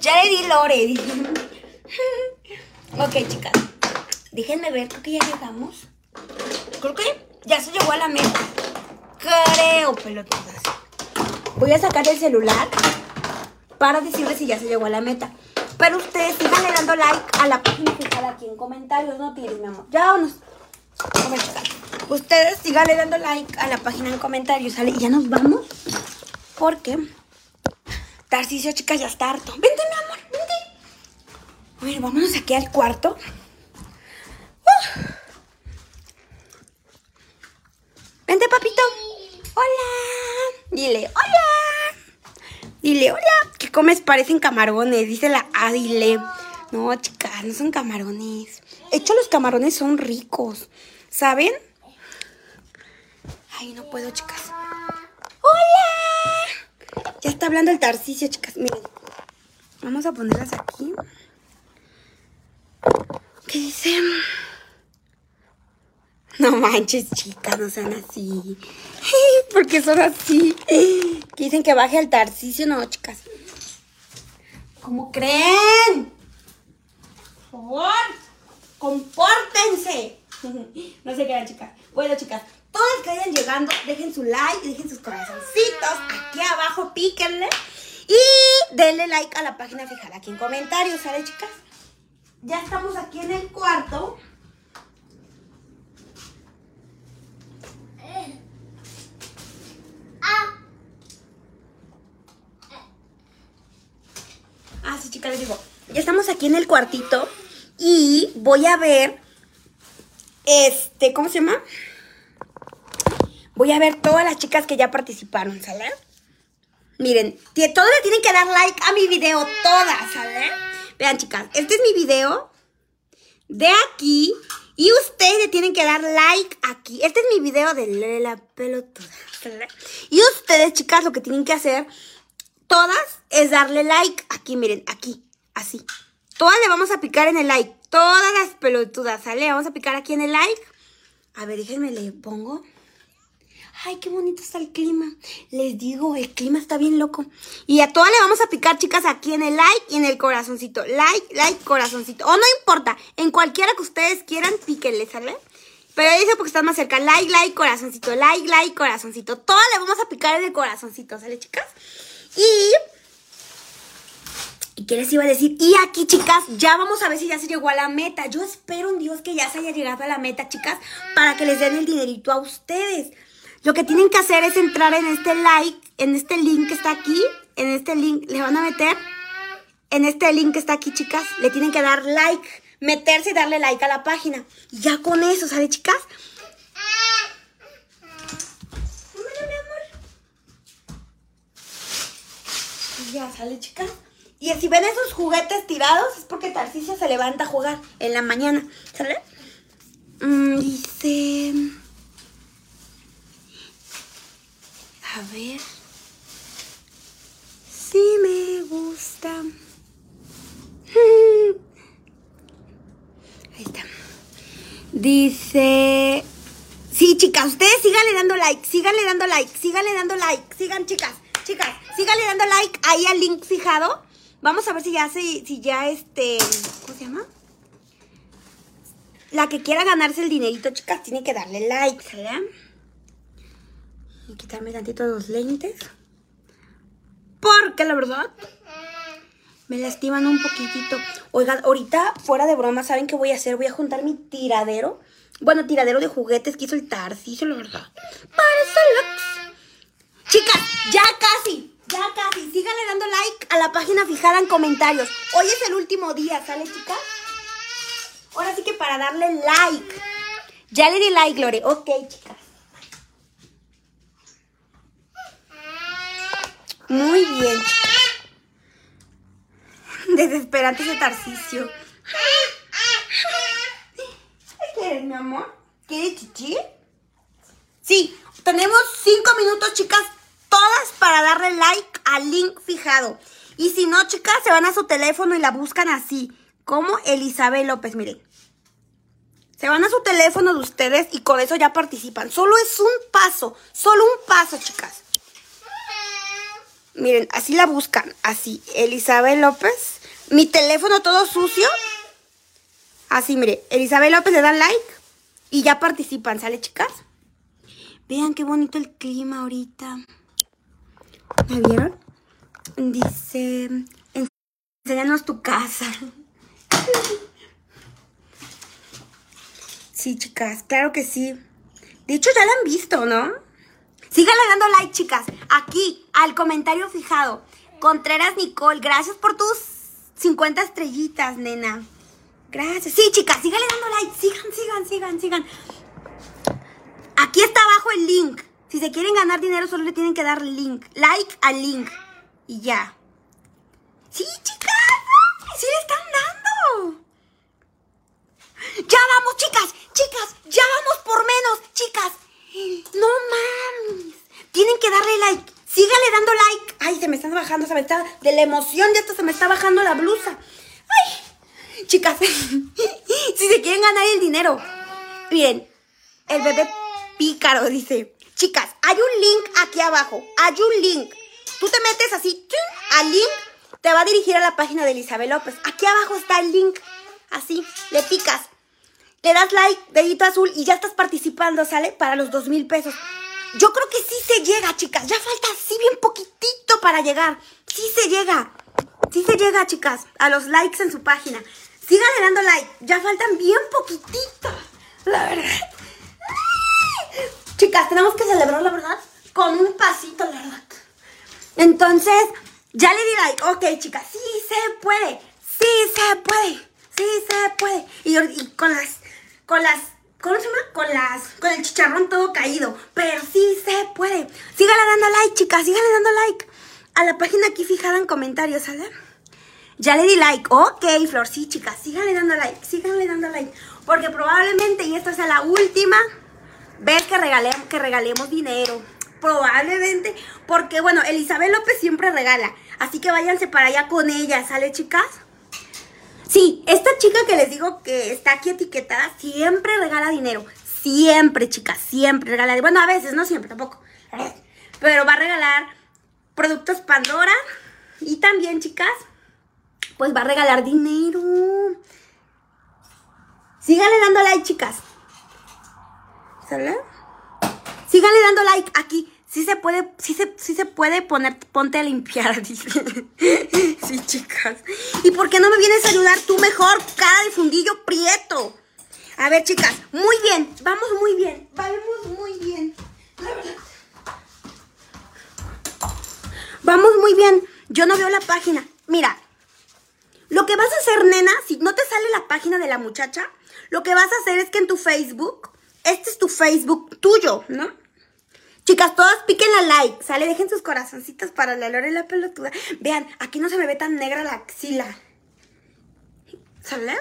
Ya le di Lore. ok, chicas. Déjenme ver, creo que ya llegamos. Creo que ya se llegó a la meta. Creo, pelotudas. Voy a sacar el celular para decirles si ya se llegó a la meta. Pero ustedes síganle dando like a la página fijada aquí en comentarios. No tires, mi amor. Ya vámonos. Ustedes síganle dando like a la página en comentarios, ¿sale? Y ya nos vamos. Porque Tarcisio, chicas, ya está harto. Vente, mi amor, vente. A ver, vámonos aquí al cuarto. Uh. Vente, papito. Hola. Dile, hola. Dile, hola. ¿Qué comes? Parecen camarones. Dice la Adile. No, chicas, no son camarones. Hecho, los camarones son ricos. ¿Saben? Ay, no puedo, chicas. ¡Hola! Ya está hablando el Tarcisio, chicas. Miren. Vamos a ponerlas aquí. ¿Qué dice? No manches, chicas, no sean así. ¿Por qué son así? Que dicen que baje al Tarcisio, no, chicas. ¿Cómo creen? Por favor, compórtense. No se quedan, chicas. Bueno, chicas, todos que vayan llegando, dejen su like, dejen sus corazoncitos. Aquí abajo, píquenle. Y denle like a la página fijada aquí en comentarios, ¿sale, chicas? Ya estamos aquí en el cuarto. Chicas, les digo. Ya estamos aquí en el cuartito. Y voy a ver. Este, ¿cómo se llama? Voy a ver todas las chicas que ya participaron, ¿sale? Miren, todas le tienen que dar like a mi video, todas, ¿sale? Vean, chicas, este es mi video de aquí y ustedes le tienen que dar like aquí. Este es mi video de la pelotuda. Y ustedes, chicas, lo que tienen que hacer, todas, es darle like aquí, miren, aquí, así. Todas le vamos a picar en el like, todas las pelotudas, ¿sale? Vamos a picar aquí en el like. A ver, déjenme le pongo. Ay, qué bonito está el clima. Les digo, el clima está bien loco. Y a todas le vamos a picar, chicas, aquí en el like y en el corazoncito. Like, like, corazoncito. O no importa, en cualquiera que ustedes quieran, píquenle, ¿sale? Pero dice porque están más cerca. Like, like, corazoncito. Like, like, corazoncito. Todas le vamos a picar en el corazoncito, ¿sale, chicas? Y... ¿Y qué les iba a decir? Y aquí, chicas, ya vamos a ver si ya se llegó a la meta. Yo espero en Dios que ya se haya llegado a la meta, chicas, para que les den el dinerito a ustedes. Lo que tienen que hacer es entrar en este like, en este link que está aquí, en este link, le van a meter, en este link que está aquí, chicas, le tienen que dar like, meterse y darle like a la página. Y ya con eso, ¿sale, chicas? Vámonos, mi amor. Y ya sale, chicas. Y si ven esos juguetes tirados, es porque Tarcisio se levanta a jugar en la mañana, ¿sale? Mm, dice... A ver. Sí me gusta. Ahí está. Dice... Sí, chicas, ustedes síganle dando like, síganle dando like, síganle dando like, sigan, chicas, chicas, síganle dando like ahí al link fijado. Vamos a ver si ya se, si ya este, ¿cómo se llama? La que quiera ganarse el dinerito, chicas, tiene que darle like, ¿sale? Y quitarme tantito los lentes. Porque la verdad me lastiman un poquitito. Oigan, ahorita fuera de broma, ¿saben qué voy a hacer? Voy a juntar mi tiradero. Bueno, tiradero de juguetes que hizo el Tarcisio, la verdad. Para Chicas, ya casi, ya casi. Síganle dando like a la página fijada en comentarios. Hoy es el último día, ¿sale, chicas? Ahora sí que para darle like. Ya le di like, Lore. Ok, chicas. Muy bien. Desesperante ese Tarcisio. ¿Qué quieres, mi amor? ¿Quieres chichi? Sí, tenemos cinco minutos, chicas, todas para darle like al link fijado. Y si no, chicas, se van a su teléfono y la buscan así, como Elizabeth López, miren. Se van a su teléfono de ustedes y con eso ya participan. Solo es un paso, solo un paso, chicas. Miren, así la buscan, así, Elizabeth López. Mi teléfono todo sucio. Así, mire, Elizabeth López le dan like y ya participan, ¿sale, chicas? Vean qué bonito el clima ahorita. ¿Me vieron? Dice, enséñanos tu casa. Sí, chicas, claro que sí. De hecho, ya la han visto, ¿no? Síganle dando like, chicas. Aquí, al comentario fijado. Contreras Nicole, gracias por tus 50 estrellitas, nena. Gracias. Sí, chicas, síganle dando like. Sigan, sigan, sigan, sigan. Aquí está abajo el link. Si se quieren ganar dinero, solo le tienen que dar link. Like al link. Y ya. Sí, chicas. Sí le están dando. Ya vamos, chicas. Chicas, ya vamos por menos, chicas. No mames. Tienen que darle like. Síganle dando like. Ay, se me está bajando, se me. De la emoción, ya hasta se me está bajando la blusa. Ay, chicas. si se quieren ganar el dinero. Miren, El bebé pícaro dice, chicas, hay un link aquí abajo, hay un link. Tú te metes así, al link, te va a dirigir a la página de Elizabeth López. Aquí abajo está el link, así, le picas, le das like, dedito azul y ya estás participando, ¿sale? Para los dos mil pesos. Yo creo que sí se llega, chicas. Ya falta así bien poquitito para llegar. Sí se llega. Sí se llega, chicas, a los likes en su página. Síganle dando like. Ya faltan bien poquitito. La verdad. Chicas, tenemos que celebrar, la verdad, con un pasito, la verdad. Entonces, ya le di like. Ok, chicas, sí se puede. Sí se puede. Sí se puede. Y, con las, con las, ¿cómo se llama? Con las, con el chicharrón todo caído. Pero sí se puede. Síganle dando like, chicas. Síganle dando like. A la página aquí fijada en comentarios, ¿sale? Ya le di like. Ok, Flor, sí, chicas. Síganle dando like. Síganle dando like. Porque probablemente, y esta sea la última vez que, regalemos, que regalemos dinero. Probablemente. Porque, bueno, Elizabeth López siempre regala. Así que váyanse para allá con ella, ¿sale, chicas? Sí, esta chica que les digo que está aquí etiquetada siempre regala dinero. Siempre, chicas, siempre regala. Bueno, a veces, no siempre, tampoco. Pero va a regalar productos Pandora. Y también, chicas, pues va a regalar dinero. Síganle dando like, chicas. ¿Sale? Síganle dando like aquí. Sí se puede, sí se, sí se puede poner, ponte a limpiar, dice. sí, chicas. ¿Y por qué no me vienes a ayudar tú mejor, cara de fundillo prieto? A ver, chicas, muy bien, vamos muy bien, vamos muy bien. Vamos muy bien. Yo no veo la página. Mira, lo que vas a hacer, nena, si no te sale la página de la muchacha, lo que vas a hacer es que en tu Facebook, este es tu Facebook tuyo, ¿no? Chicas, todas piquen la like, ¿sale? Dejen sus corazoncitos para la lora y la pelotuda. Vean, aquí no se me ve tan negra la axila. ¿Sale?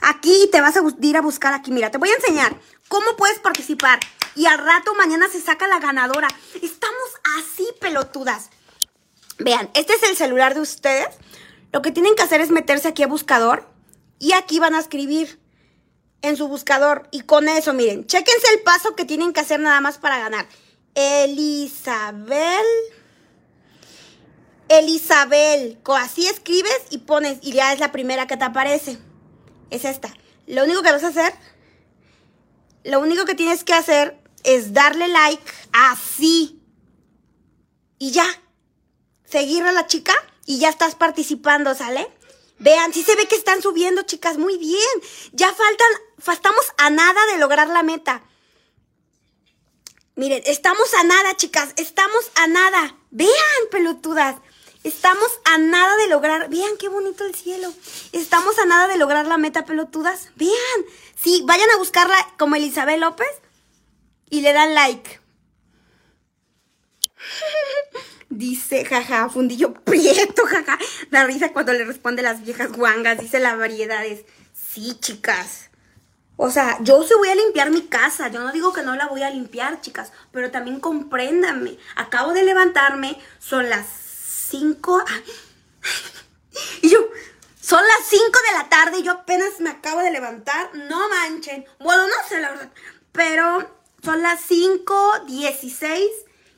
Aquí te vas a ir a buscar aquí. Mira, te voy a enseñar cómo puedes participar. Y al rato mañana se saca la ganadora. Estamos así pelotudas. Vean, este es el celular de ustedes. Lo que tienen que hacer es meterse aquí a buscador. Y aquí van a escribir en su buscador. Y con eso, miren, chéquense el paso que tienen que hacer nada más para ganar. Elisabel. Elisabel. Así escribes y pones, y ya es la primera que te aparece. Es esta. Lo único que vas a hacer, lo único que tienes que hacer es darle like así. Y ya. Seguir a la chica y ya estás participando, ¿sale? Vean, sí se ve que están subiendo, chicas, muy bien. Ya faltan, estamos a nada de lograr la meta. Miren, estamos a nada, chicas, estamos a nada. Vean, pelotudas. Estamos a nada de lograr. Vean qué bonito el cielo. Estamos a nada de lograr la meta, pelotudas. Vean. Sí, vayan a buscarla como Elizabeth López y le dan like. Dice, jaja, fundillo prieto, jaja. Da risa cuando le responde las viejas guangas. Dice las variedades. Sí, chicas. O sea, yo sí voy a limpiar mi casa. Yo no digo que no la voy a limpiar, chicas. Pero también compréndanme. Acabo de levantarme. Son las 5. Y yo, son las 5 de la tarde y yo apenas me acabo de levantar. No manchen. Bueno, no sé la verdad. Pero son las 5, 16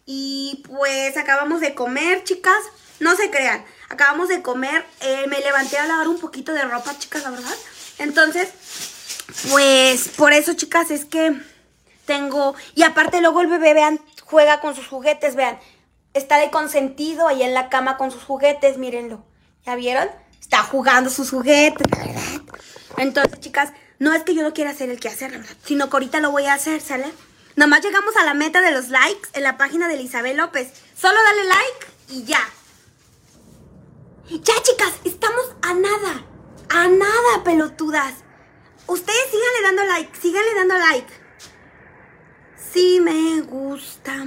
y pues acabamos de comer, chicas. No se crean. Acabamos de comer. Eh, me levanté a lavar un poquito de ropa, chicas, la verdad. Entonces, pues por eso, chicas, es que tengo... Y aparte luego el bebé, vean, juega con sus juguetes, vean. Está de consentido ahí en la cama con sus juguetes, mírenlo. ¿Ya vieron? Está jugando sus juguetes, verdad. Entonces, chicas, no es que yo no quiera hacer el que hacer, la verdad. Sino que ahorita lo voy a hacer, ¿sale? Nomás llegamos a la meta de los likes en la página de Elizabeth López. Solo dale like y ya. Ya, chicas, estamos a nada. A nada, pelotudas. Ustedes síganle dando like, síganle dando like. Sí me gusta.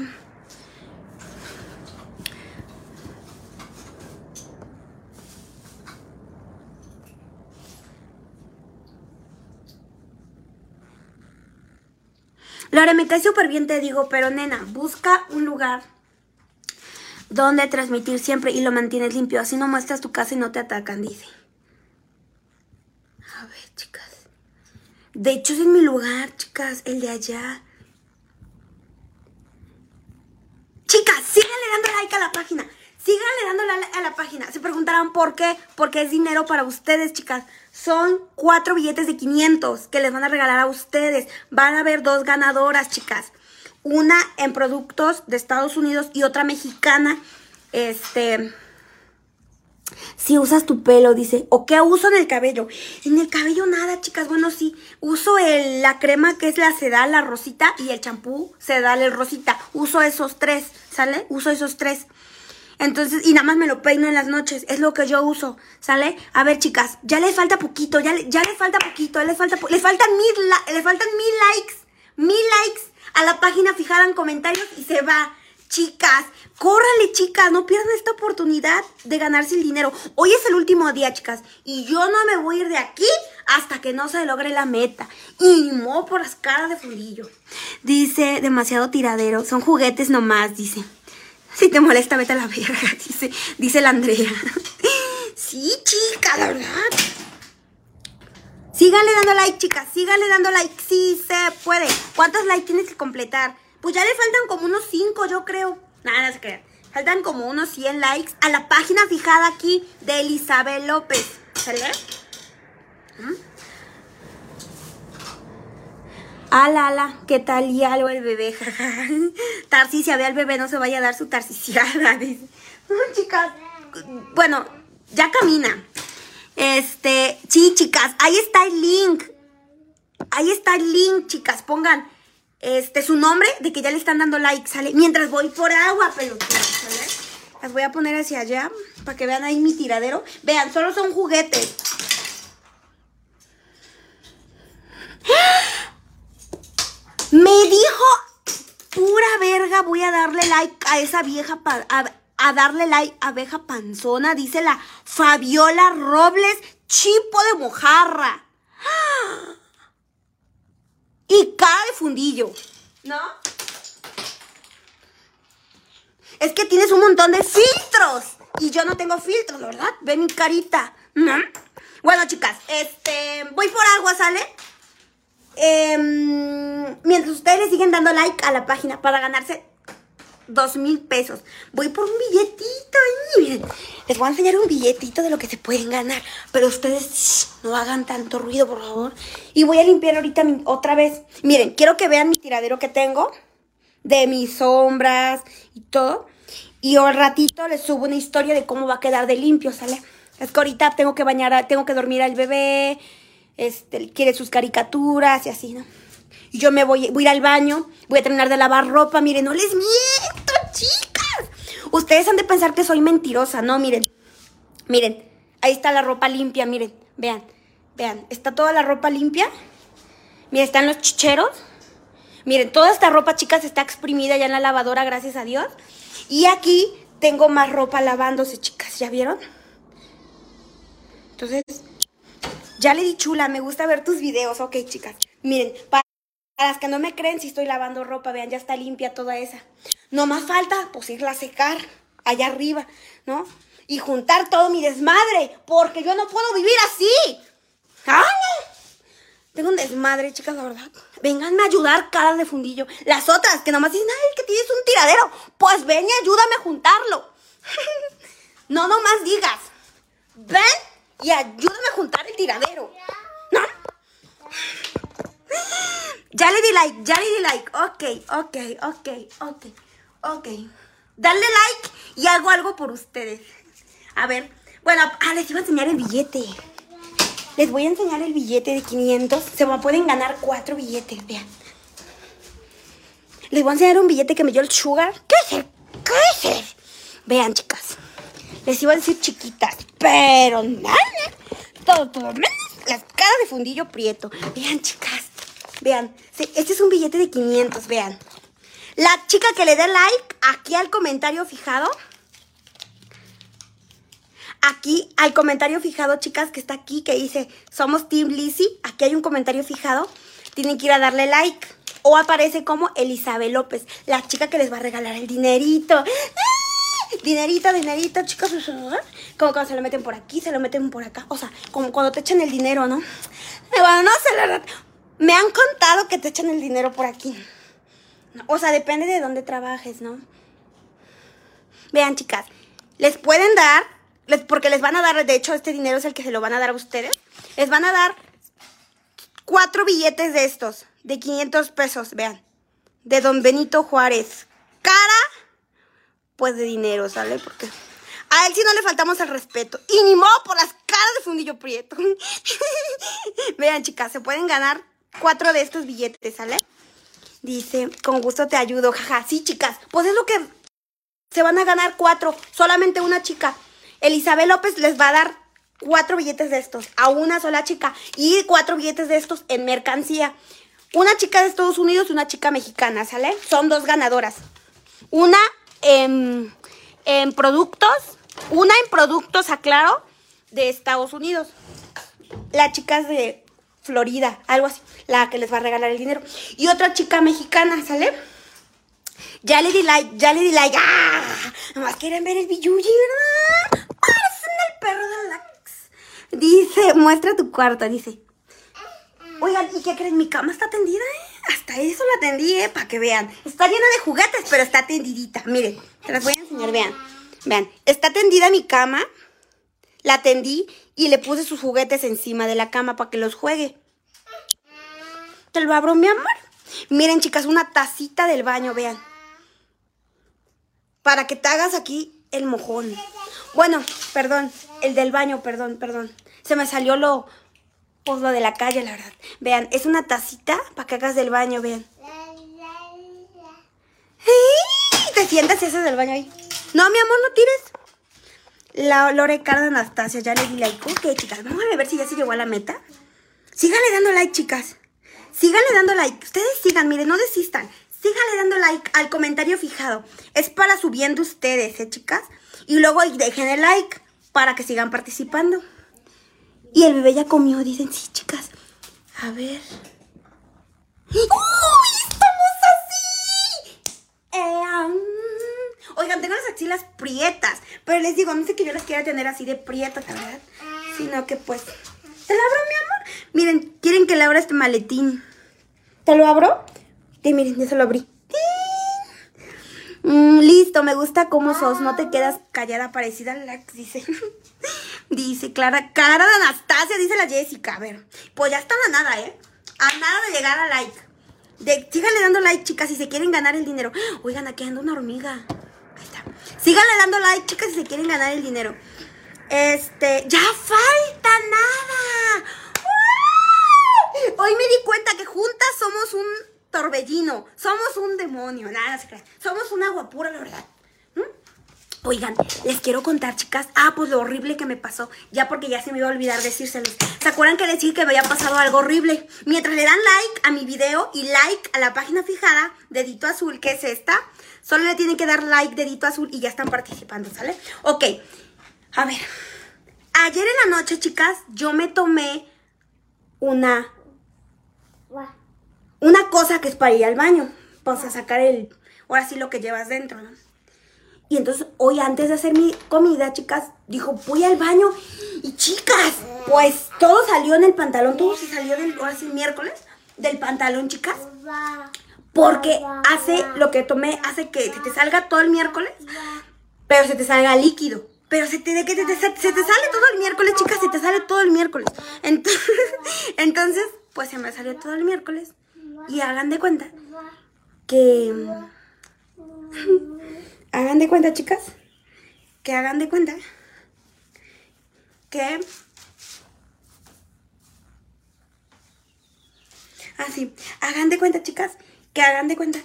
Laura, me cae súper bien, te digo, pero nena, busca un lugar donde transmitir siempre y lo mantienes limpio. Así no muestras tu casa y no te atacan, dice. A ver, chicas. De hecho, es en mi lugar, chicas, el de allá. Chicas, síganle dando like a la página. Síganle dando like a la página. Se preguntarán por qué. Porque es dinero para ustedes, chicas. Son cuatro billetes de 500 que les van a regalar a ustedes. Van a haber dos ganadoras, chicas. Una en productos de Estados Unidos y otra mexicana. Este si usas tu pelo, dice. ¿O qué uso en el cabello? En el cabello nada, chicas. Bueno, sí. Uso el, la crema que es la sedal, la rosita, y el champú sedal, el rosita. Uso esos tres, ¿sale? Uso esos tres. Entonces, y nada más me lo peino en las noches. Es lo que yo uso, ¿sale? A ver, chicas, ya les falta poquito, ya, ya les falta poquito, les falta, les faltan mil, les faltan mil likes, mil likes a la página, fijaran comentarios y se va. Chicas, córrale, chicas, no pierdan esta oportunidad de ganarse el dinero. Hoy es el último día, chicas, y yo no me voy a ir de aquí hasta que no se logre la meta. Y mo por las caras de fundillo. Dice, demasiado tiradero, son juguetes nomás, dice. Si te molesta, vete a la verga, dice, dice la Andrea. Sí, chica, la verdad. Síganle dando like, chicas, síganle dando like, sí se puede. ¿Cuántos likes tienes que completar? Pues ya le faltan como unos 5, yo creo. Nada, se crean. Faltan como unos 100 likes a la página fijada aquí de Elizabeth López. ¿Sale? ¿Mm? Ala, ala, ¿qué tal y algo el bebé? Tarsicia, ve al bebé, no se vaya a dar su tarsiciada. Dice. Chicas, bueno, ya camina. Este, sí, chicas, ahí está el link. Ahí está el link, chicas. Pongan este, su nombre de que ya le están dando like, ¿sale? Mientras voy por agua, pelotudas, ¿sale? Las voy a poner hacia allá para que vean ahí mi tiradero. Vean, solo son juguetes. Me dijo, pura verga, voy a darle like a esa vieja, a, darle like a abeja panzona, dice la Fabiola Robles, chipo de mojarra. Y cara de fundillo. ¿No? Es que tienes un montón de filtros. Y yo no tengo filtros, ¿verdad? Ve mi carita. ¿No? Bueno, chicas, este. Voy por agua, ¿sale? Em, mientras ustedes le siguen dando like a la página para ganarse dos mil pesos. Voy por un billetito. miren, les voy a enseñar un billetito de lo que se pueden ganar. Pero ustedes no hagan tanto ruido, por favor. Y voy a limpiar ahorita otra vez. Miren, quiero que vean mi tiradero que tengo. De mis sombras y todo. Y al ratito les subo una historia de cómo va a quedar de limpio, ¿sale? Es que ahorita tengo que bañar, tengo que dormir al bebé. Este, quiere sus caricaturas y así, ¿no? Yo me voy, voy a ir al baño, voy a terminar de lavar ropa. Miren, no les miento, chicas. Ustedes han de pensar que soy mentirosa, ¿no? Miren, miren, ahí está la ropa limpia, miren, vean, vean, está toda la ropa limpia. Miren, están los chicheros. Miren, toda esta ropa, chicas, está exprimida ya en la lavadora, gracias a Dios. Y aquí tengo más ropa lavándose, chicas, ¿ya vieron? Entonces, ya le di chula, me gusta ver tus videos. Ok, chicas. Miren, para las que no me creen si estoy lavando ropa, vean, ya está limpia toda esa. No más falta, pues irla a secar allá arriba, ¿no? Y juntar todo mi desmadre, porque yo no puedo vivir así. ¡Ah! Tengo un desmadre, chicas, la verdad. Vénganme a ayudar, caras de fundillo. Las otras que nomás dicen, ay, que tienes un tiradero. Pues ven y ayúdame a juntarlo. no nomás digas. Ven y ayúdame a juntar el tiradero. ¿No? Ya le di like, ya le di like. Ok, ok, ok, ok, ok. Dale like y hago algo por ustedes. A ver, bueno, ah, les iba a enseñar el billete. Les voy a enseñar el billete de 500. Se me pueden ganar cuatro billetes, vean. Les voy a enseñar un billete que me dio el Sugar. ¿Qué es el? ¿Qué es el? Vean, chicas. Les iba a decir chiquitas, pero nada. Todo, todo menos las caras de fundillo prieto. Vean, chicas. Vean. Este es un billete de 500, vean. La chica que le dé like aquí al comentario fijado. Aquí al comentario fijado, chicas, que está aquí, que dice Somos Team Lizzy. Aquí hay un comentario fijado. Tienen que ir a darle like. O aparece como Elizabeth López, la chica que les va a regalar el dinerito. ¡Ah! Dinerito, dinerito, chicos. Como cuando se lo meten por aquí, se lo meten por acá. O sea, como cuando te echan el dinero, ¿no? Bueno, no se lo... Me han contado que te echan el dinero por aquí. O sea, depende de dónde trabajes, ¿no? Vean, chicas, les pueden dar, les, porque les van a dar, de hecho, este dinero es el que se lo van a dar a ustedes. Les van a dar cuatro billetes de estos, de 500 pesos, vean. De Don Benito Juárez. Cara, pues de dinero, ¿sale? Porque a él sí no le faltamos al respeto. Y ni modo por las caras de fundillo prieto. Vean, chicas, se pueden ganar cuatro de estos billetes, ¿sale? Dice, con gusto te ayudo, jaja. Sí, chicas, pues es lo que se van a ganar cuatro. Solamente una chica. Elizabeth López les va a dar cuatro billetes de estos a una sola chica. Y cuatro billetes de estos en mercancía. Una chica de Estados Unidos y una chica mexicana, ¿sale? Son dos ganadoras. Una en, en productos, una en productos, aclaro, de Estados Unidos. La chica es de Florida, algo así, la que les va a regalar el dinero. Y otra chica mexicana, ¿sale? Ya le di like, ya le di like. ¡Ah! Nomás quieren ver el billuyi, ¿verdad? Parecen el perro de Lax. Dice, muestra tu cuarto, dice. Oigan, ¿y qué creen? Mi cama está tendida, ¿eh? Hasta eso la tendí, ¿eh? Para que vean. Está llena de juguetes, pero está tendidita. Miren, te las voy a enseñar, vean. Vean, está tendida mi cama. La tendí y le puse sus juguetes encima de la cama para que los juegue. ¿Te lo abro, mi amor? Miren, chicas, una tacita del baño, vean. Para que te hagas aquí el mojón. Bueno, perdón, el del baño, perdón, perdón. Se me salió lo, pues lo de la calle, la verdad. Vean, es una tacita para que hagas del baño, vean. Te sientas ese del baño ahí. No, mi amor, no tires. La Lore Carda Anastasia, ya le di like. Ok, chicas, vamos a ver si ya se llegó a la meta. Síganle dando like, chicas. Síganle dando like. Ustedes sigan, miren, no desistan. Síganle dando like al comentario fijado. Es para subiendo ustedes, ¿eh, chicas? Y luego dejen el like para que sigan participando. Y el bebé ya comió, dicen, sí, chicas. A ver. ¡Uy! ¡Estamos así! Eh, um, Oigan, tengo las axilas prietas. Pero les digo, no sé que yo las quiera tener así de prietas, la verdad. Sino que pues. ¿Te lo abro, mi amor? Miren, quieren que le abra este maletín. ¿Te lo abro? Sí, miren, ya se lo abrí. Mm, listo, me gusta cómo sos. No te quedas callada, parecida a la dice. dice Clara, cara de Anastasia, dice la Jessica. A ver, pues ya están a nada, ¿eh? A nada de llegar a like. De, síganle dando like, chicas, si se quieren ganar el dinero. Oigan, aquí anda una hormiga. Síganle dando like, chicas, si se quieren ganar el dinero. Este, ya falta nada. Hoy me di cuenta que juntas somos un torbellino. Somos un demonio. Nada, se crean. Somos una guapura, la verdad. Oigan, les quiero contar, chicas. Ah, pues lo horrible que me pasó. Ya porque ya se me iba a olvidar decírselos. ¿Se acuerdan que les que me había pasado algo horrible? Mientras le dan like a mi video y like a la página fijada, dedito azul, que es esta, solo le tienen que dar like, dedito azul y ya están participando, ¿sale? Ok. A ver. Ayer en la noche, chicas, yo me tomé una una cosa que es para ir al baño. Pues a sacar el, ahora sí lo que llevas dentro, ¿no? Y entonces hoy antes de hacer mi comida, chicas, dijo, voy al baño. Y chicas, pues todo salió en el pantalón, todo se salió del, ahora sí, miércoles, del pantalón, chicas. Porque hace, lo que tomé, hace que se te salga todo el miércoles, pero se te salga líquido. Pero se te, se, te sale todo el miércoles, chicas, se te sale todo el miércoles. Entonces, entonces, pues se me salió todo el miércoles. Y hagan de cuenta que... hagan de cuenta, chicas. Que hagan de cuenta que... Así, hagan de cuenta, chicas, que hagan de cuenta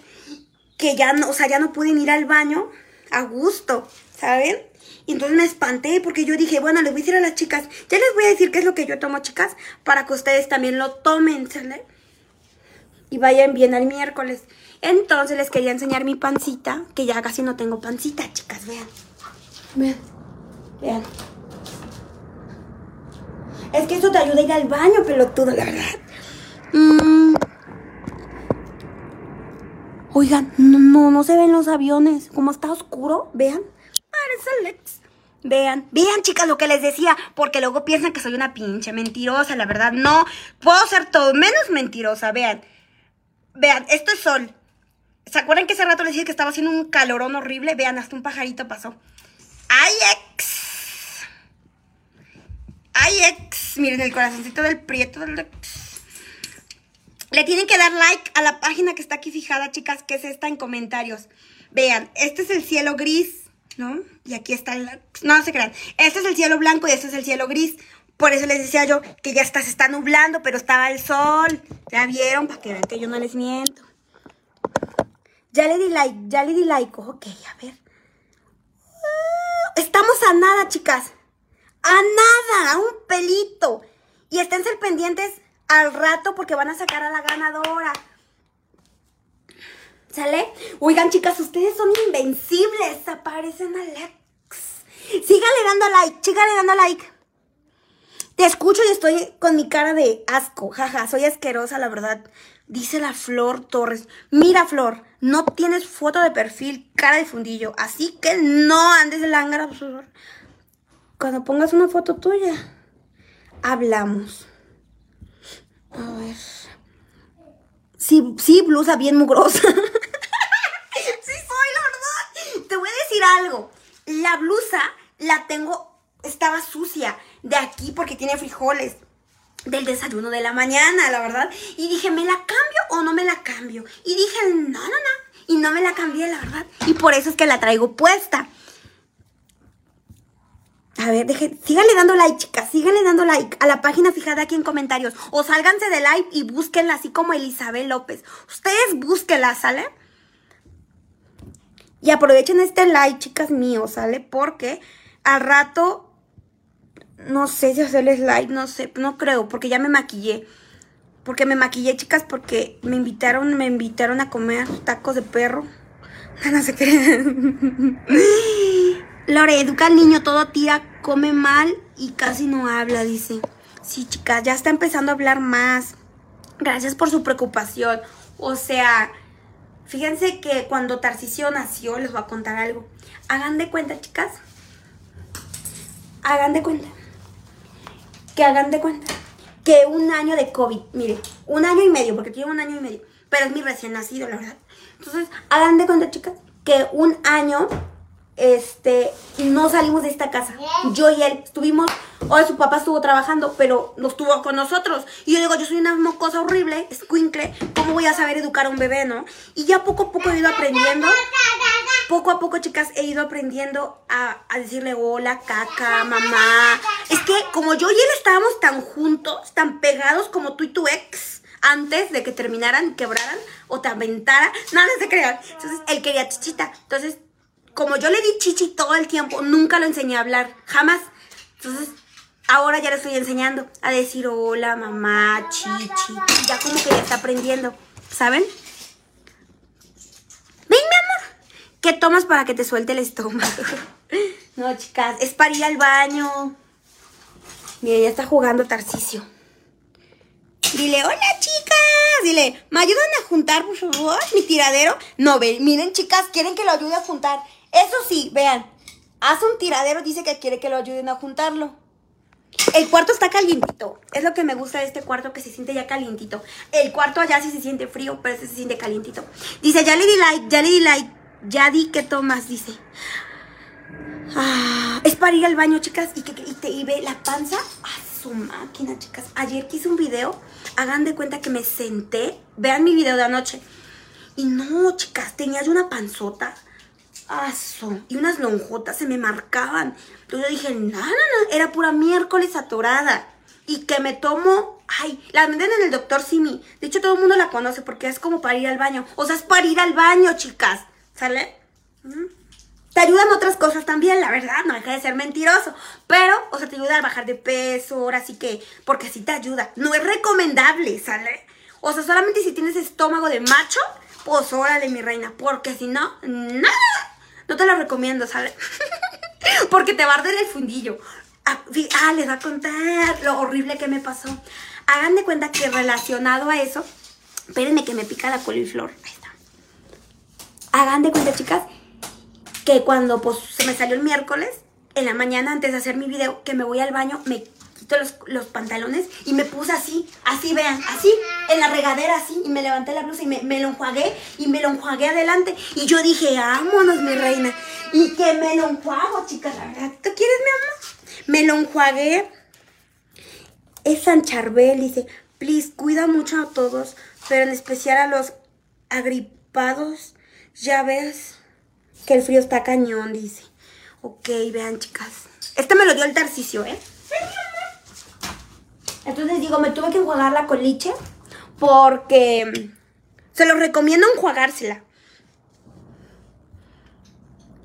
que ya no, o sea, ya no pueden ir al baño a gusto, ¿saben? Y entonces me espanté porque yo dije, bueno, les voy a decir a las chicas, ya les voy a decir qué es lo que yo tomo, chicas, para que ustedes también lo tomen, ¿sale? Y vayan bien al miércoles. Entonces les quería enseñar mi pancita, que ya casi no tengo pancita, chicas, vean. Vean, vean. Es que eso te ayuda a ir al baño, pelotudo, la verdad. Mm. Oigan, no, no, se ven los aviones. Como está oscuro, vean. Parece Alex. Vean, vean chicas lo que les decía, porque luego piensan que soy una pinche mentirosa, la verdad no, puedo ser todo menos mentirosa, vean, vean, esto es sol. ¿Se acuerdan que hace rato les dije que estaba haciendo un calorón horrible? Vean, hasta un pajarito pasó. ¡Ay, ex! ¡Ay, ex! Miren el corazoncito del prieto del ex. Le tienen que dar like a la página que está aquí fijada, chicas, que es esta en comentarios. Vean, este es el cielo gris, ¿no? Y aquí está el... No, se crean. Este es el cielo blanco y este es el cielo gris. Por eso les decía yo que ya está, se está nublando, pero estaba el sol. ¿Ya vieron? Para que vean que yo no les miento. Ya le di like, ya le di like. Ok, a ver. Estamos a nada, chicas. A nada, a un pelito. Y estén ser pendientes al rato porque van a sacar a la ganadora. ¿Sale? Oigan, chicas, ustedes son invencibles. Aparecen Alex. Síganle dando like, síganle dando like. Te escucho y estoy con mi cara de asco. Jaja, soy asquerosa, la verdad. Dice la Flor Torres. Mira, Flor, no tienes foto de perfil, cara de fundillo. Así que no andes de lángara. Cuando pongas una foto tuya, hablamos. A ver. Sí, sí, blusa bien mugrosa. sí soy, la verdad. Te voy a decir algo. La blusa la tengo, estaba sucia de aquí porque tiene frijoles del desayuno de la mañana, la verdad. Y dije, ¿me la cambio o no me la cambio? Y dije, no, no, no. Y no me la cambié, la verdad. Y por eso es que la traigo puesta. A ver, deje, síganle dando like, chicas. Síganle dando like a la página fijada aquí en comentarios. O sálganse de live y búsquenla así como Elizabeth López. Ustedes búsquenla, ¿sale? Y aprovechen este like, chicas míos, ¿sale? Porque al rato, no sé si hacerles like, no sé, no creo, porque ya me maquillé. Porque me maquillé, chicas, porque me invitaron, me invitaron a comer tacos de perro. No sé qué. Lore, educa al niño, todo tira, come mal y casi no habla, dice. Sí, chicas, ya está empezando a hablar más. Gracias por su preocupación. O sea, fíjense que cuando Tarcisio nació, les voy a contar algo. Hagan de cuenta, chicas. Hagan de cuenta. Que hagan de cuenta. Que un año de COVID, mire, un año y medio, porque tiene un año y medio. Pero es mi recién nacido, la verdad. Entonces, hagan de cuenta, chicas, que un año este, no salimos de esta casa. Yo y él estuvimos, hoy su papá estuvo trabajando, pero no estuvo con nosotros. Y yo digo, yo soy una mocosa horrible, escuincle, ¿cómo voy a saber educar a un bebé, no? Y ya poco a poco he ido aprendiendo, poco a poco, chicas, he ido aprendiendo a, a decirle hola, caca, mamá. Es que como yo y él estábamos tan juntos, tan pegados como tú y tu ex, antes de que terminaran, quebraran o te aventara, nada se crean. Entonces, él quería chichita. Entonces, como yo le di chichi todo el tiempo, nunca lo enseñé a hablar, jamás. Entonces, ahora ya le estoy enseñando a decir hola, mamá, chichi. Ya como que ya está aprendiendo, ¿saben? Ven, mi amor. ¿Qué tomas para que te suelte el estómago? no, chicas, es para ir al baño. Mira, ya está jugando Tarcicio. Dile, hola chicas. Dile, ¿me ayudan a juntar, por favor, mi tiradero? No, ven, miren chicas, quieren que lo ayude a juntar. Eso sí, vean, hace un tiradero, dice que quiere que lo ayuden a juntarlo. El cuarto está calientito. Es lo que me gusta de este cuarto, que se siente ya calientito. El cuarto allá sí se siente frío, pero este se siente calientito. Dice, ya le di like, ya le di like. Ya di que tomas, dice. Ah, es para ir al baño, chicas, y que y te ve la panza. A su máquina, chicas. Ayer que hice un video, hagan de cuenta que me senté. Vean mi video de anoche. Y no, chicas, tenía yo una panzota. Y unas lonjotas se me marcaban. Entonces yo dije, no, no, no, era pura miércoles atorada. Y que me tomo, ay, la venden en el doctor Simi. De hecho, todo el mundo la conoce porque es como para ir al baño. O sea, es para ir al baño, chicas. ¿Sale? Te ayudan otras cosas también, la verdad, no deja de ser mentiroso. Pero, o sea, te ayuda a bajar de peso, ahora sí que, porque sí te ayuda. No es recomendable, ¿sale? O sea, solamente si tienes estómago de macho, pues órale, mi reina. Porque si no, nada. No te lo recomiendo, ¿sale? porque te va a arder el fundillo. Ah, ah, les voy a contar lo horrible que me pasó. Hagan de cuenta que relacionado a eso, espérenme que me pica la coliflor. Ahí está. Hagan de cuenta, chicas, que cuando pues se me salió el miércoles, en la mañana antes de hacer mi video que me voy al baño, me quito los, los pantalones y me puse así, así vean, así, en la regadera así, y me levanté la blusa y me, me lo enjuagué y me lo enjuagué adelante. Y yo dije, vámonos, mi reina. Y que me lo enjuago, chicas, la verdad. ¿Tú quieres, mi amor? Me lo enjuagué. Es San Charbel, dice, please, cuida mucho a todos, pero en especial a los agripados. Ya ves que el frío está cañón, dice. Ok, vean, chicas. Este me lo dio el Tarcicio, ¿eh? Entonces digo, me tuve que enjuagar la coliche porque se los recomiendo enjuagársela.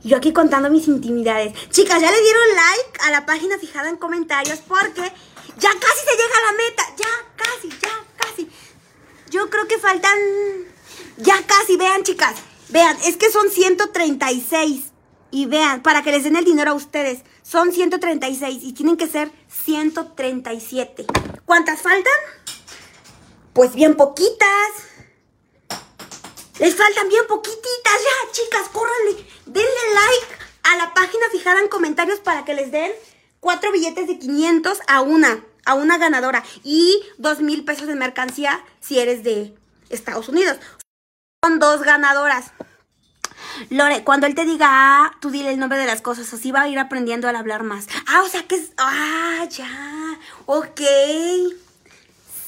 Yo aquí contando mis intimidades. Chicas, ya le dieron like a la página fijada en comentarios porque ya casi se llega a la meta. Ya casi, ya casi. Yo creo que faltan... Ya casi, vean chicas. Vean, es que son 136. Y vean, para que les den el dinero a ustedes, son 136 y tienen que ser 137. ¿Cuántas faltan? Pues bien poquitas. Les faltan bien poquititas. Ya, chicas, córranle. Denle like a la página fijada en comentarios para que les den cuatro billetes de 500 a una, a una ganadora. Y dos mil pesos de mercancía si eres de Estados Unidos. Son dos ganadoras. Lore, cuando él te diga ah, tú dile el nombre de las cosas, así va a ir aprendiendo al hablar más. Ah, o sea que es. Ah, ya. Ok.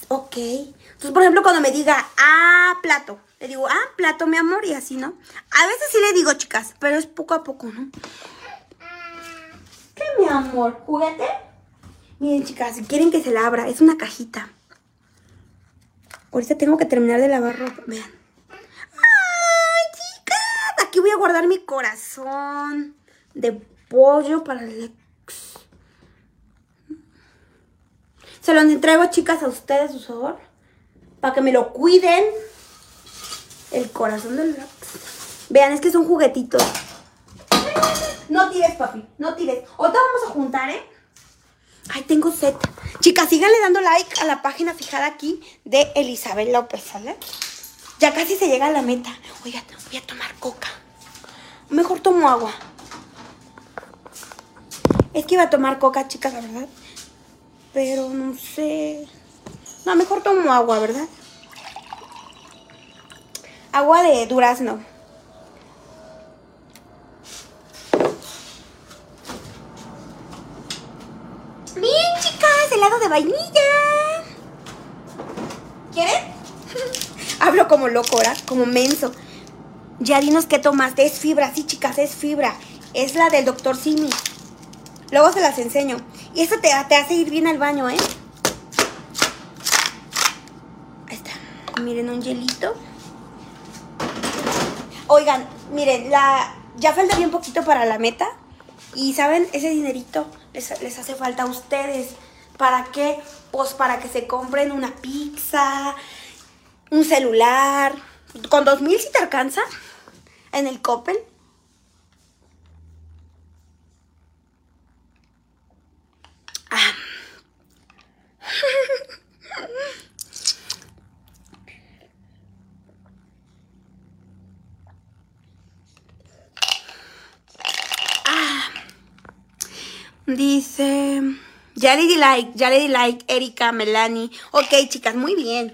Ok. Entonces, por ejemplo, cuando me diga ah, plato, le digo ah, plato, mi amor, y así, ¿no? A veces sí le digo, chicas, pero es poco a poco, ¿no? ¿Qué, mi amor? ¿Juguete? Miren, chicas, si quieren que se la abra, es una cajita. Ahorita tengo que terminar de lavar ropa. Vean. Voy a guardar mi corazón de pollo para el. Se los entrego, chicas, a ustedes, su favor. Para que me lo cuiden. El corazón del ex. Vean, es que son juguetitos. No tires, papi. No tires. Ahorita vamos a juntar, ¿eh? Ay, tengo sed. Chicas, síganle dando like a la página fijada aquí de Elizabeth López, ¿sale? Ya casi se llega a la meta. Oiga, voy a tomar coca. Mejor tomo agua. Es que iba a tomar coca, chicas, la verdad. Pero no sé. No, mejor tomo agua, ¿verdad? Agua de durazno. Bien, chicas, helado de vainilla. ¿Quieren? Hablo como loco, ¿verdad? Como menso. Ya dinos qué tomaste. Es fibra, sí, chicas, es fibra. Es la del doctor Simi. Luego se las enseño. Y eso te, te hace ir bien al baño, ¿eh? Ahí está. Miren, un hielito. Oigan, miren, la ya falta bien poquito para la meta. Y saben, ese dinerito les, les hace falta a ustedes. ¿Para qué? Pues para que se compren una pizza, un celular. Con dos mil si te alcanza en el Coppel. Ah. Ah. Dice, ya le di like, ya le di like, Erika, Melanie. Ok, chicas, muy bien.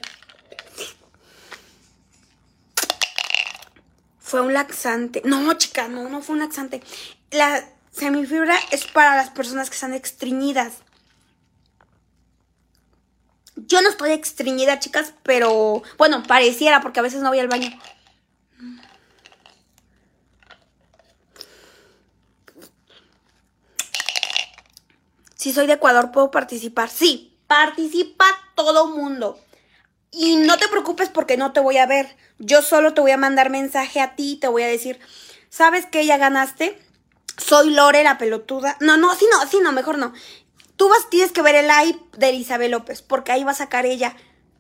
Fue un laxante. No, chicas, no, no fue un laxante. La semifibra es para las personas que están estreñidas. Yo no estoy estreñida, chicas, pero bueno, pareciera porque a veces no voy al baño. Si soy de Ecuador, ¿puedo participar? Sí, participa todo mundo. Y no te preocupes porque no te voy a ver. Yo solo te voy a mandar mensaje a ti te voy a decir, ¿sabes que ya ganaste? Soy Lore, la pelotuda. No, no, sí, no, sí, no, mejor no. Tú vas, tienes que ver el live de Elizabeth López, porque ahí va a sacar ella.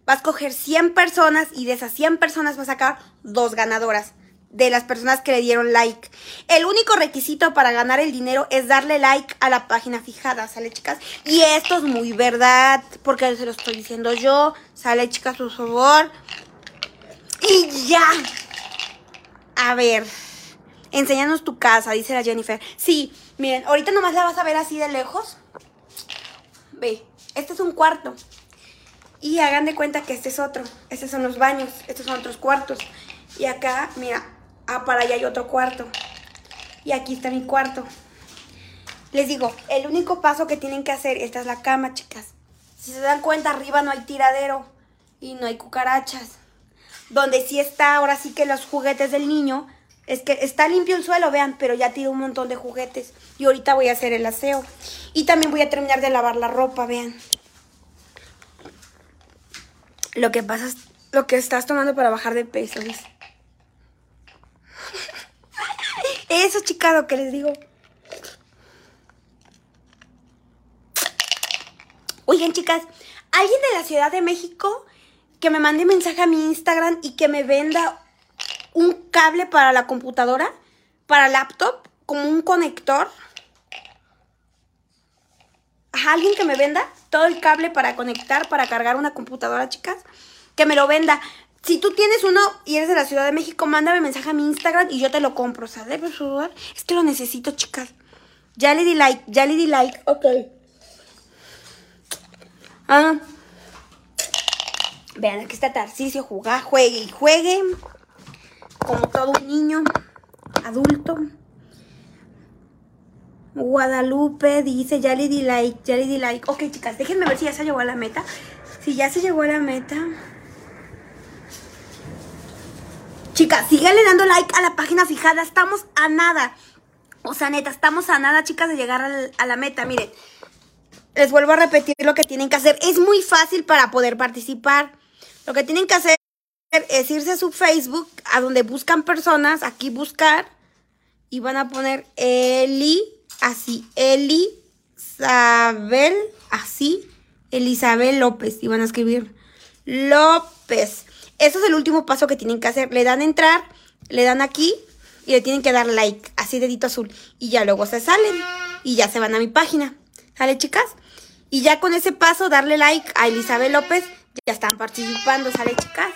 Va a escoger 100 personas y de esas 100 personas va a sacar dos ganadoras de las personas que le dieron like. El único requisito para ganar el dinero es darle like a la página fijada, ¿sale, chicas? Y esto es muy verdad, porque se lo estoy diciendo yo. ¿Sale, chicas, por favor? Y ya. A ver. Enséñanos tu casa, dice la Jennifer. Sí, miren, ahorita nomás la vas a ver así de lejos. Ve, este es un cuarto. Y hagan de cuenta que este es otro. Estos son los baños, estos son otros cuartos. Y acá, mira, ah, para allá hay otro cuarto. Y aquí está mi cuarto. Les digo, el único paso que tienen que hacer, esta es la cama, chicas. Si se dan cuenta, arriba no hay tiradero y no hay cucarachas. Donde sí está, ahora sí que los juguetes del niño, es que está limpio el suelo, vean, pero ya tiró un montón de juguetes. Y ahorita voy a hacer el aseo. Y también voy a terminar de lavar la ropa, vean. Lo que pasa es lo que estás tomando para bajar de peso. Eso, chicas, lo que les digo. Oigan, chicas, alguien de la Ciudad de México que me mande mensaje a mi Instagram y que me venda un cable para la computadora, para laptop, como un conector. Alguien que me venda todo el cable para conectar, para cargar una computadora, chicas, que me lo venda. Si tú tienes uno y eres de la Ciudad de México, mándame mensaje a mi Instagram y yo te lo compro, ¿sabes? Por favor. Es que lo necesito, chicas. Ya le di like, ya le di like. Ok. Ah. Vean, aquí está Tarcisio, jugar, juegue y juegue. Como todo un niño adulto. Guadalupe dice, ya le di like, ya le di like. Ok, chicas, déjenme ver si ya se llegó a la meta. Si ya se llegó a la meta. Chicas, síganle dando like a la página fijada. Estamos a nada. O sea, neta, estamos a nada, chicas, de llegar a la meta. Miren, les vuelvo a repetir lo que tienen que hacer. Es muy fácil para poder participar. Lo que tienen que hacer es irse a su Facebook, a donde buscan personas, aquí buscar, y van a poner Eli, así, Elisabel, así, Elisabel López, y van a escribir López. Eso es el último paso que tienen que hacer. Le dan entrar, le dan aquí, y le tienen que dar like, así dedito azul, y ya luego se salen, y ya se van a mi página. ¿Sale, chicas? Y ya con ese paso, darle like a Elizabeth López, ya están participando, ¿sale, chicas?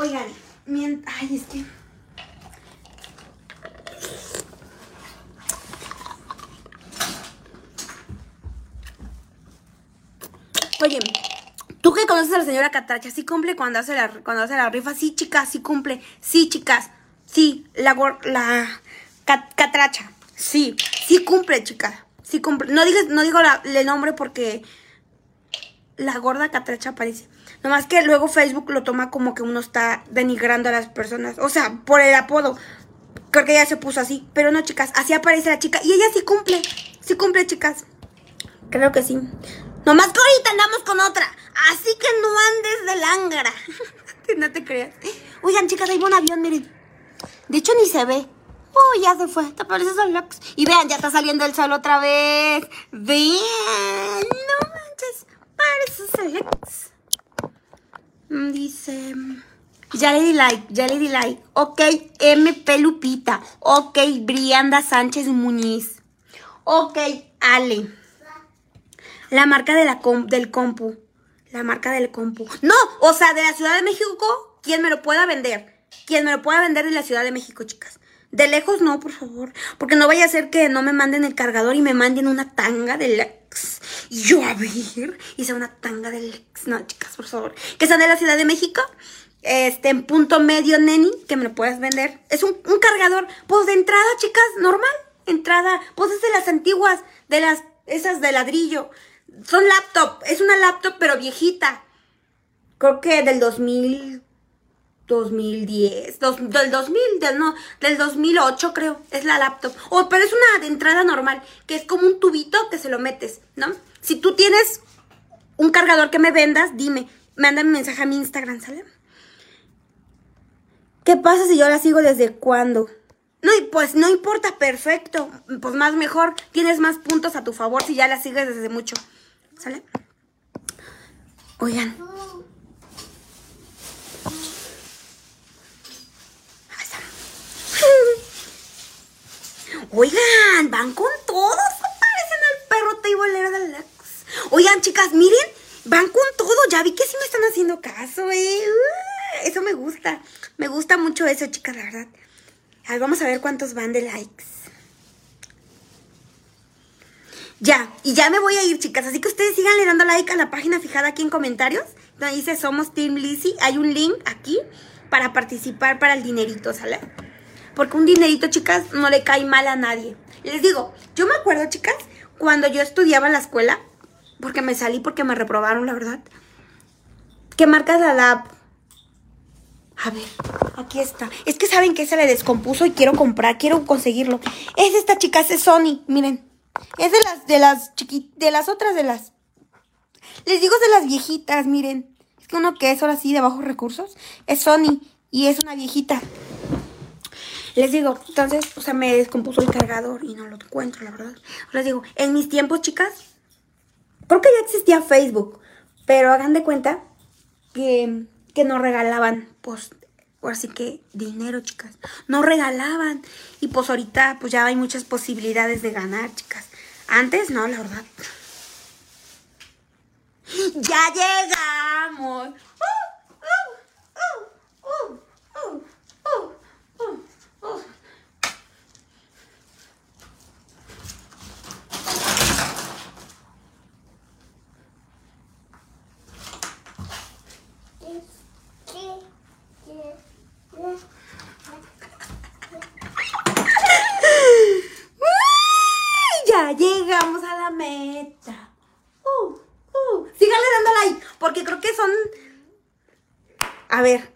Oigan, mien- ay, es que... Oye, tú que conoces a la señora Catracha, ¿sí cumple cuando hace la, cuando hace la rifa? Sí, chicas, sí cumple. Sí, chicas. Sí, la, la Cat- Catracha. Sí, sí cumple, chicas. Sí cumple. No, digas, no digo la- el nombre porque la gorda Catracha aparece. Nomás que luego Facebook lo toma como que uno está denigrando a las personas. O sea, por el apodo. Creo que ella se puso así. Pero no, chicas, así aparece la chica. Y ella sí cumple. Sí cumple, chicas. Creo que sí. Nomás que ahorita andamos con otra. Así que no andes de lángara. no te creas. Oigan, chicas, ahí va un avión, miren. De hecho, ni se ve. Oh, ya se fue. Te pareces al Lux. Y vean, ya está saliendo el sol otra vez. Vean. No manches. Pareces al Lux. Mm, Dice. Ya le di like, ya le di like. Ok, MP Lupita. Ok, Brianda Sánchez Muñiz. Ok, Ale. La marca del compu. La marca del compu. No, o sea, de la Ciudad de México, quien me lo pueda vender. Quien me lo pueda vender de la Ciudad de México, chicas. De lejos no, por favor. Porque no vaya a ser que no me manden el cargador y me manden una tanga del ex. Y yo a ver. Y sea una tanga del ex. No, chicas, por favor. Que sean de la Ciudad de México. Este, en punto medio, neni, que me lo puedas vender. Es un, un cargador, pues de entrada, chicas, normal. Entrada, pues es de las antiguas, de las, esas de ladrillo. Son laptop, es una laptop, pero viejita. Creo que del 2000, 2010, dos- del 2000, del, no, del 2008 creo, es la laptop. O, pero es una de entrada normal, que es como un tubito que se lo metes, ¿no? Si tú tienes un cargador que me vendas, dime, mándame mensaje a mi Instagram, ¿sale? ¿Qué pasa si yo la sigo desde cuándo? No, pues no importa, perfecto. Pues más mejor, tienes más puntos a tu favor si ya la sigues desde mucho. ¿Sale? Oigan. Oigan, van con todos. Parecen al perro teibolero del Lex. Oigan, chicas, miren, van con todo. Ya vi que sí me están haciendo caso, eh. eso me gusta. Me gusta mucho eso, chicas, la verdad. A vamos a ver cuántos van de likes. Ya, y ya me voy a ir, chicas. Así que ustedes síganle dando like a la página fijada aquí en comentarios. Dice Somos Team Lizzy. Hay un link aquí para participar para el dinerito, ¿sale? Porque un dinerito, chicas, no le cae mal a nadie. Les digo, yo me acuerdo, chicas, cuando yo estudiaba en la escuela, porque me salí porque me reprobaron, la verdad. ¿Qué marca la lab? A ver, aquí está. Es que saben que se le descompuso y quiero comprar, quiero conseguirlo. Es esta, chicas, es Sony, miren. Es de las, de las chiqui, de las otras de las. Les digo de las viejitas, miren. Es que uno que es ahora sí de bajos recursos es Sony y es una viejita. Les digo, entonces, o sea, me descompuso el cargador y no lo encuentro, la verdad. Les digo, en mis tiempos, chicas, creo que ya existía Facebook, pero hagan de cuenta que, que nos regalaban, pues, así que dinero, chicas. No regalaban. Y pues ahorita, pues ya hay muchas posibilidades de ganar, chicas. Antes, no, la verdad. ¡Ya llegamos! ¡Uh, uh, uh, uh, uh, uh, uh! ¡Uy! Ya llegamos a la meta. Uh, uh. Síganle dando like, porque creo que son. A ver.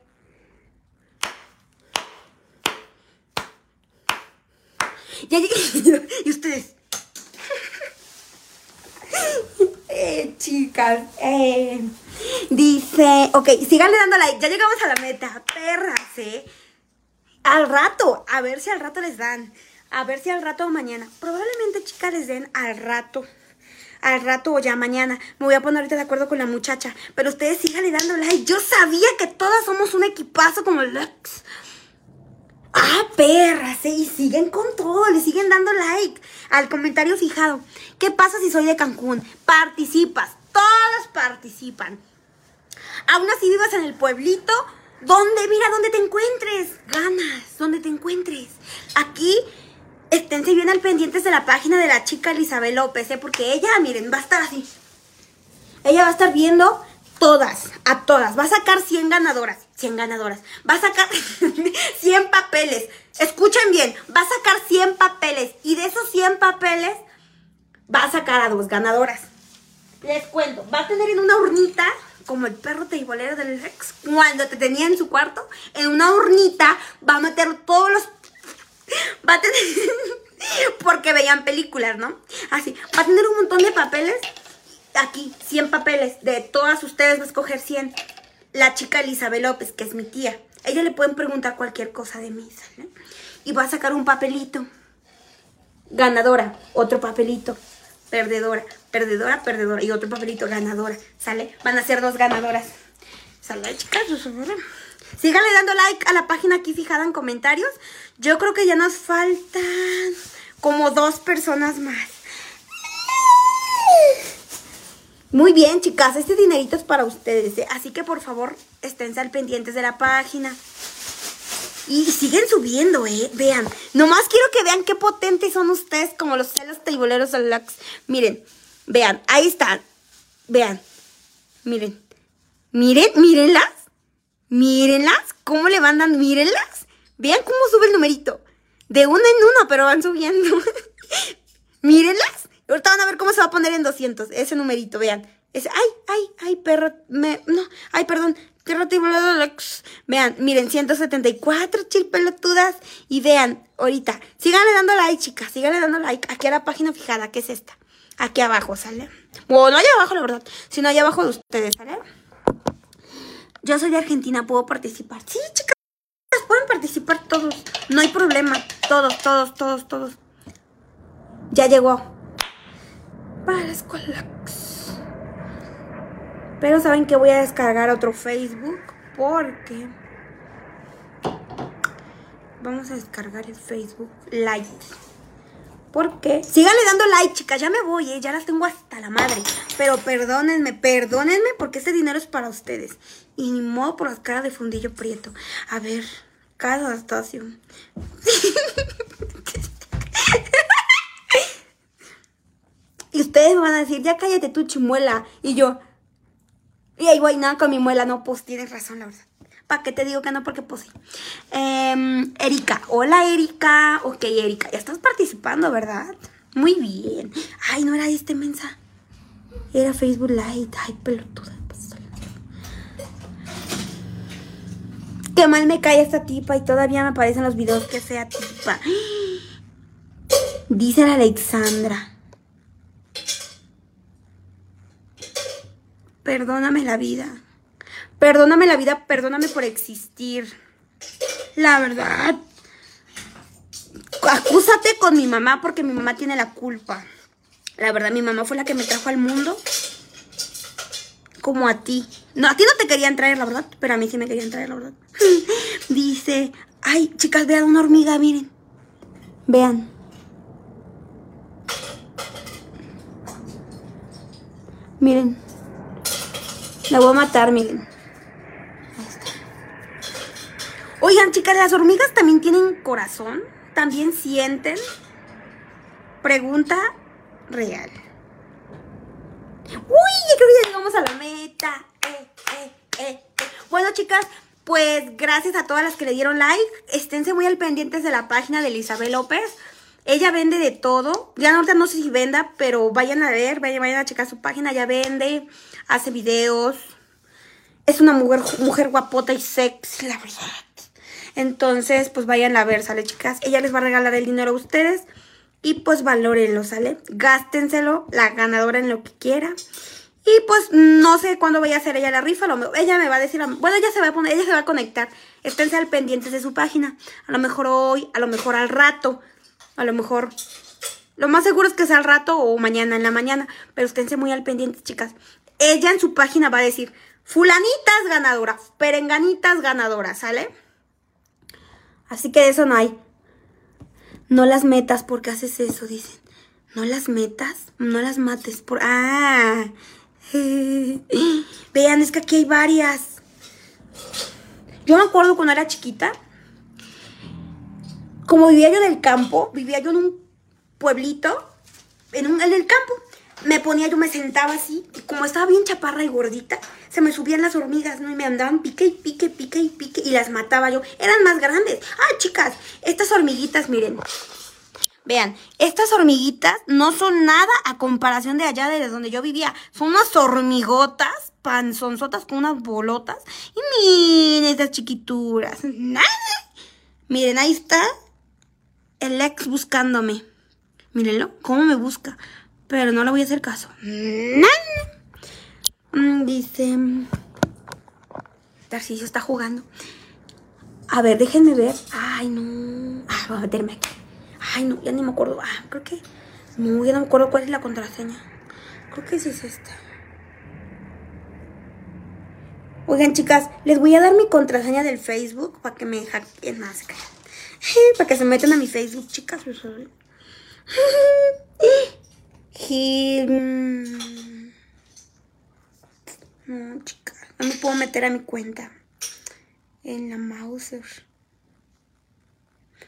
Ya llegué. y ustedes. Eh, dice, ok, síganle dando like, ya llegamos a la meta, perras, eh. Al rato, a ver si al rato les dan, a ver si al rato o mañana, probablemente chicas les den al rato, al rato o ya mañana, me voy a poner ahorita de acuerdo con la muchacha, pero ustedes síganle dando like, yo sabía que todas somos un equipazo como Lux. Ah, perras, ¿eh? y siguen con todo, le siguen dando like al comentario fijado. ¿Qué pasa si soy de Cancún? Participas, todos participan. Aún así vivas en el pueblito, donde, mira, donde te encuentres, ganas, donde te encuentres. Aquí, esténse bien al pendientes de la página de la chica Elizabeth López, ¿eh? porque ella, miren, va a estar así. Ella va a estar viendo todas, a todas. Va a sacar 100 ganadoras. 100 ganadoras. Va a sacar 100 papeles. Escuchen bien, va a sacar 100 papeles. Y de esos 100 papeles, va a sacar a dos ganadoras. Les cuento, va a tener en una urnita, como el perro teibolero del ex, cuando te tenía en su cuarto, en una urnita va a meter todos los... Va a tener... Porque veían películas, ¿no? Así, va a tener un montón de papeles aquí 100 papeles. De todas ustedes va a escoger 100. La chica Elizabeth López, que es mi tía. Ella le pueden preguntar cualquier cosa de mí. Y va a sacar un papelito. Ganadora, otro papelito. Perdedora, perdedora, perdedora. Y otro papelito, ganadora, ¿sale? Van a ser dos ganadoras. ¿Sale, chicas? Síganle dando like a la página aquí fijada en comentarios. Yo creo que ya nos faltan como dos personas más. Muy bien, chicas, este dinerito es para ustedes, ¿eh? así que por favor estén al pendientes de la página. Y siguen subiendo, ¿eh? Vean, nomás quiero que vean qué potentes son ustedes como los celos teiboleros del Lux. Miren, vean, ahí están. Vean, miren. Miren, mírenlas. Mírenlas, cómo le van dando, mírenlas. Vean cómo sube el numerito. De uno en uno, pero van subiendo. mírenlas. Ahorita van a ver cómo se va a poner en 200, ese numerito, vean. Ese, ay, ay, ay, perro, me, no, ay, perdón, perro Lux. Vean, miren, 174 chilpelotudas. Y vean, ahorita, síganle dando like, chicas, síganle dando like. Aquí a la página fijada, que es esta. Aquí abajo, ¿sale? Bueno, no allá abajo, la verdad, sino allá abajo de ustedes, ¿sale? Yo soy de Argentina, ¿puedo participar? Sí, chicas, pueden participar todos. No hay problema. Todos, todos, todos, todos. Ya llegó para las Colax. Pero saben que voy a descargar otro Facebook porque vamos a descargar el Facebook Lite. Porque síganle dando like, chicas. Ya me voy, ¿eh? ya las tengo hasta la madre. Pero perdónenme, perdónenme porque este dinero es para ustedes. Y ni modo por las caras de fundillo prieto. A ver, cada adaptación. y ustedes me van a decir, ya cállate tu chimuela. Y yo, y ahí voy nada con mi muela. No, pues tienes razón, la verdad. ¿Para qué te digo que no? Porque pues. Em, Erika, hola Erika. Ok, Erika, ya estás participando, ¿verdad? Muy bien. Ay, no era este mensa. Era Facebook Live. Ay, pelotuda. pues, Qué mal me cae esta tipa y todavía me aparecen los videos que sea tipa. Dice la Alexandra. Perdóname la vida. Perdóname la vida, perdóname por existir. La verdad. Acúsate con mi mamá porque mi mamá tiene la culpa. La verdad, mi mamá fue la que me trajo al mundo. Como a ti. No, a ti no te querían traer, la verdad. Pero a mí sí me querían traer, la verdad. Dice, ay, chicas, vean una hormiga, miren. Vean. Miren. La voy a matar, miren. Oigan, chicas, ¿las hormigas también tienen corazón? ¿También sienten? Pregunta real. Uy, creo que ya llegamos a la meta. Eh, eh, eh, eh. Bueno, chicas, pues gracias a todas las que le dieron like. Esténse muy al pendientes de la página de Elizabeth López. Ella vende de todo. Ya ahorita no sé si venda, pero vayan a ver, vayan, a checar su página. Ya vende, hace videos. Es una mujer, mujer guapota y sexy, la verdad. Entonces, pues vayan a ver, ¿sale, chicas? Ella les va a regalar el dinero a ustedes. Y pues valórenlo, ¿sale? Gástenselo, la ganadora en lo que quiera. Y pues no sé cuándo vaya a hacer ella la rifa. lo ella me va a decir, bueno, ella se va a poner, ella se va a conectar. Esténse al pendientes de su página. A lo mejor hoy, a lo mejor al rato. A lo mejor, lo más seguro es que sea al rato o mañana en la mañana. Pero esténse muy al pendiente, chicas. Ella en su página va a decir, fulanitas ganadoras, perenganitas ganadoras, ¿sale? Así que de eso no hay. No las metas porque haces eso, dicen. No las metas, no las mates por... Ah. Vean, es que aquí hay varias. Yo me acuerdo cuando era chiquita. Como vivía yo en el campo, vivía yo en un pueblito, en, un, en el campo. Me ponía, yo me sentaba así, y como estaba bien chaparra y gordita, se me subían las hormigas, ¿no? Y me andaban pique y pique, pique y pique, y las mataba yo. Eran más grandes. Ah, chicas, estas hormiguitas, miren. Vean, estas hormiguitas no son nada a comparación de allá de donde yo vivía. Son unas hormigotas, panzonzotas con unas bolotas. Y miren estas chiquituras. Nada. Miren, ahí está el ex buscándome. Mírenlo, cómo me busca. Pero no le voy a hacer caso. Mm, Dice... Tarcisio está jugando. A ver, déjenme ver. Ay, no. Ah, voy a meterme aquí. Ay, no, ya ni me acuerdo. Ah, creo que. No, ya no me acuerdo cuál es la contraseña. Creo que sí es esta. Oigan, chicas, les voy a dar mi contraseña del Facebook para que me hackeen más. Para que se metan a mi Facebook, chicas. Gil- No, chicas, no me puedo meter a mi cuenta. En la Mauser.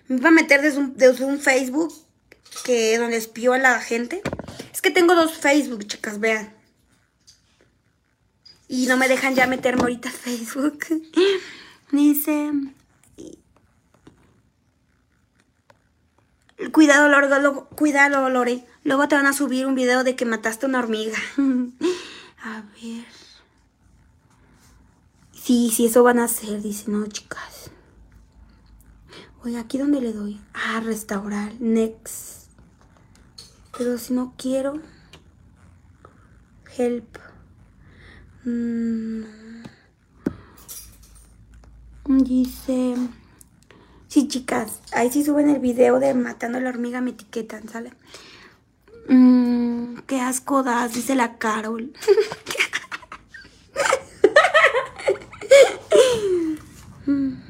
Me iba a meter desde un, desde un Facebook que donde espío a la gente. Es que tengo dos Facebook, chicas, vean. Y no me dejan ya meterme ahorita a Facebook. Dice. Cuidado, Lore, luego- cuidado, Lore. Luego te van a subir un video de que mataste una hormiga. a ver. Sí, sí, eso van a hacer, dice, no, chicas. Oye, ¿aquí dónde le doy? Ah, restaurar, next. Pero si no quiero... Help. Mm. Dice... Sí, chicas, ahí sí suben el video de matando a la hormiga, me etiquetan, ¿sale? Mm, qué asco das, dice la Carol.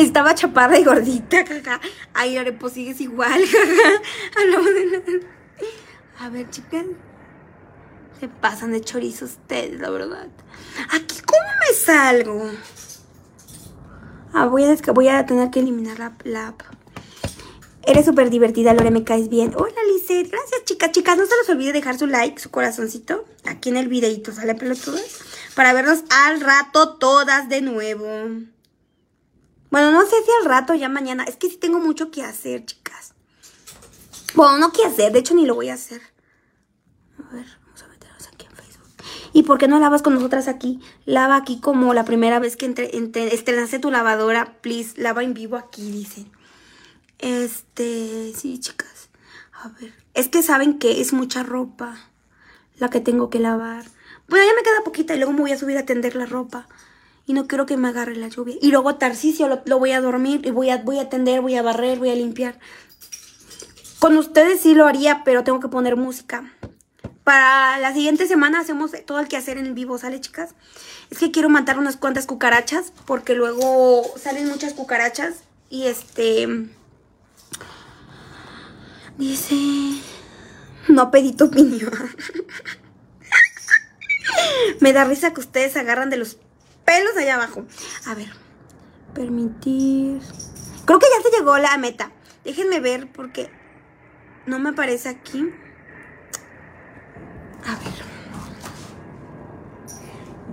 Estaba chaparra y gordita, jaja. Ay, Lore, pues sigues igual. Hablamos de. A ver, chicas. Se pasan de chorizo ustedes, la verdad. Aquí, ¿cómo me salgo? Ah, voy a, tener que eliminar la, la app. Eres súper divertida, Lore, me caes bien. Hola, Lizeth. Gracias, chicas. Chicas, no se les olvide dejar su like, su corazoncito, aquí en el videito, ¿sale, pelotudas? Para vernos al rato todas de nuevo. Bueno, no sé si al rato ya mañana. Es que sí tengo mucho que hacer, chicas. Bueno, no que hacer. De hecho, ni lo voy a hacer. A ver, vamos a meternos aquí en Facebook. ¿Y por qué no lavas con nosotras aquí? Lava aquí como la primera vez que entre, entre- estrenaste tu lavadora. Please, lava en vivo aquí, dicen. Este, sí, chicas. A ver, es que saben que es mucha ropa la que tengo que lavar. Bueno, ya me queda poquita y luego me voy a subir a tender la ropa. Y no quiero que me agarre la lluvia. Y luego Tarcisio lo, lo voy a dormir y voy a, voy a tender, voy a barrer, voy a limpiar. Con ustedes sí lo haría, pero tengo que poner música. Para la siguiente semana hacemos todo el que hacer en vivo, ¿sale, chicas? Es que quiero matar unas cuantas cucarachas porque luego salen muchas cucarachas y este... Dice... No pedí tu opinión. Me da risa que ustedes agarran de los pelos allá abajo. A ver. Permitir. Creo que ya se llegó la meta. Déjenme ver porque no me aparece aquí. A ver.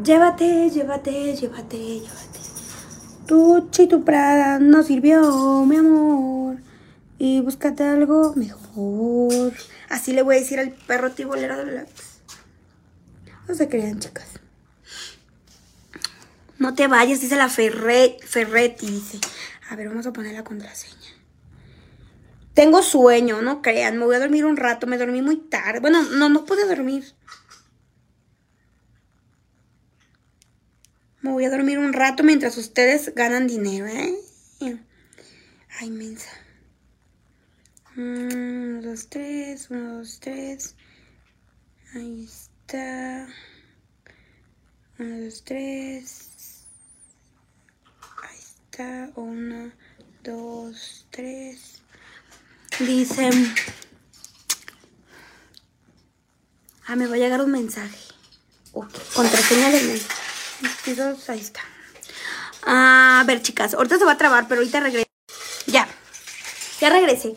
Llévate, llévate, llévate, llévate. Tu tu Prada no sirvió, mi amor. Y búscate algo mejor. Así le voy a decir al perro tibolero de la... No se crean, chicas. No te vayas, dice la Ferre, Ferretti, dice. A ver, vamos a poner la contraseña. Tengo sueño, no crean. Me voy a dormir un rato. Me dormí muy tarde. Bueno, no, no pude dormir. Me voy a dormir un rato mientras ustedes ganan dinero, ¿eh? Ay, mensa. Uno, dos, tres. Uno, dos, tres. Ahí está. Uno, dos, tres. Está. Uno, dos, tres. Dice. Ah, me va a llegar un mensaje. Ok, contraseña mensaje. Vestidos, Ahí está. Ah, a ver, chicas, ahorita se va a trabar, pero ahorita regreso. Ya. Ya regresé.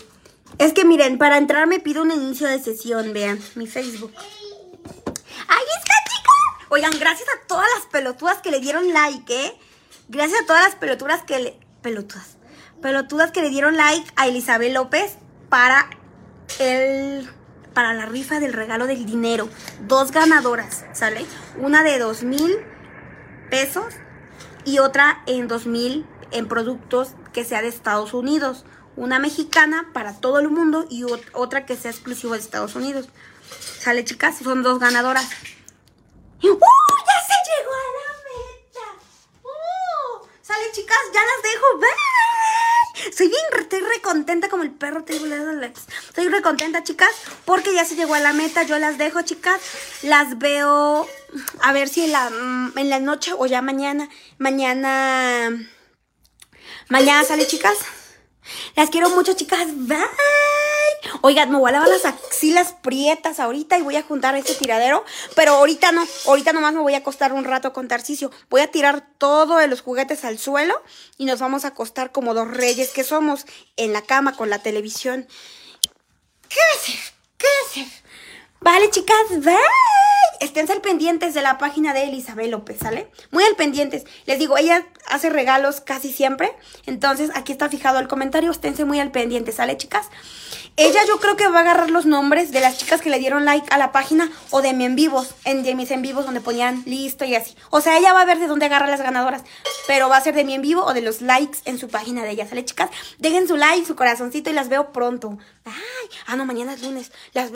Es que miren, para entrar me pido un inicio de sesión, vean, mi Facebook. ¡Ahí está, chicas! Oigan, gracias a todas las pelotudas que le dieron like, ¿eh? Gracias a todas las pelotudas que le... Pelotudas. Pelotudas que le dieron like a Elizabeth López para el... Para la rifa del regalo del dinero. Dos ganadoras, ¿sale? Una de dos mil pesos y otra en dos mil en productos que sea de Estados Unidos. Una mexicana para todo el mundo y ot- otra que sea exclusiva de Estados Unidos. Sale, chicas, son dos ganadoras. ¡Uh! ¡Ya se llegó a la. Sale, chicas, ya las dejo. ¡Bye! Soy bien, estoy re contenta como el perro te digo. Estoy re contenta, chicas, porque ya se llegó a la meta. Yo las dejo, chicas. Las veo a ver si en la, mm, en la noche o ya mañana. Mañana. Mañana sale, chicas. Las quiero mucho, chicas. Bye. Oigan, me voy a lavar las axilas prietas ahorita y voy a juntar este tiradero. Pero ahorita no. Ahorita nomás me voy a acostar un rato con Tarcicio. Voy a tirar todo de los juguetes al suelo y nos vamos a acostar como dos reyes que somos en la cama con la televisión. ¿Qué hacer? ¿Qué hacer? Vale, chicas, bye. Estén al pendientes de la página de Elizabeth López, ¿sale? Muy al pendientes. Les digo, ella hace regalos casi siempre. Entonces, aquí está fijado el comentario. Esténse muy al pendiente, ¿sale, chicas? Ella yo creo que va a agarrar los nombres de las chicas que le dieron like a la página o de mi en vivos, en de mis en vivos donde ponían listo y así. O sea, ella va a ver de dónde agarra las ganadoras, pero va a ser de mi en vivo o de los likes en su página de ella, ¿sale, chicas? Dejen su like, su corazoncito y las veo pronto. Ay, ah, no, mañana es lunes. Las veo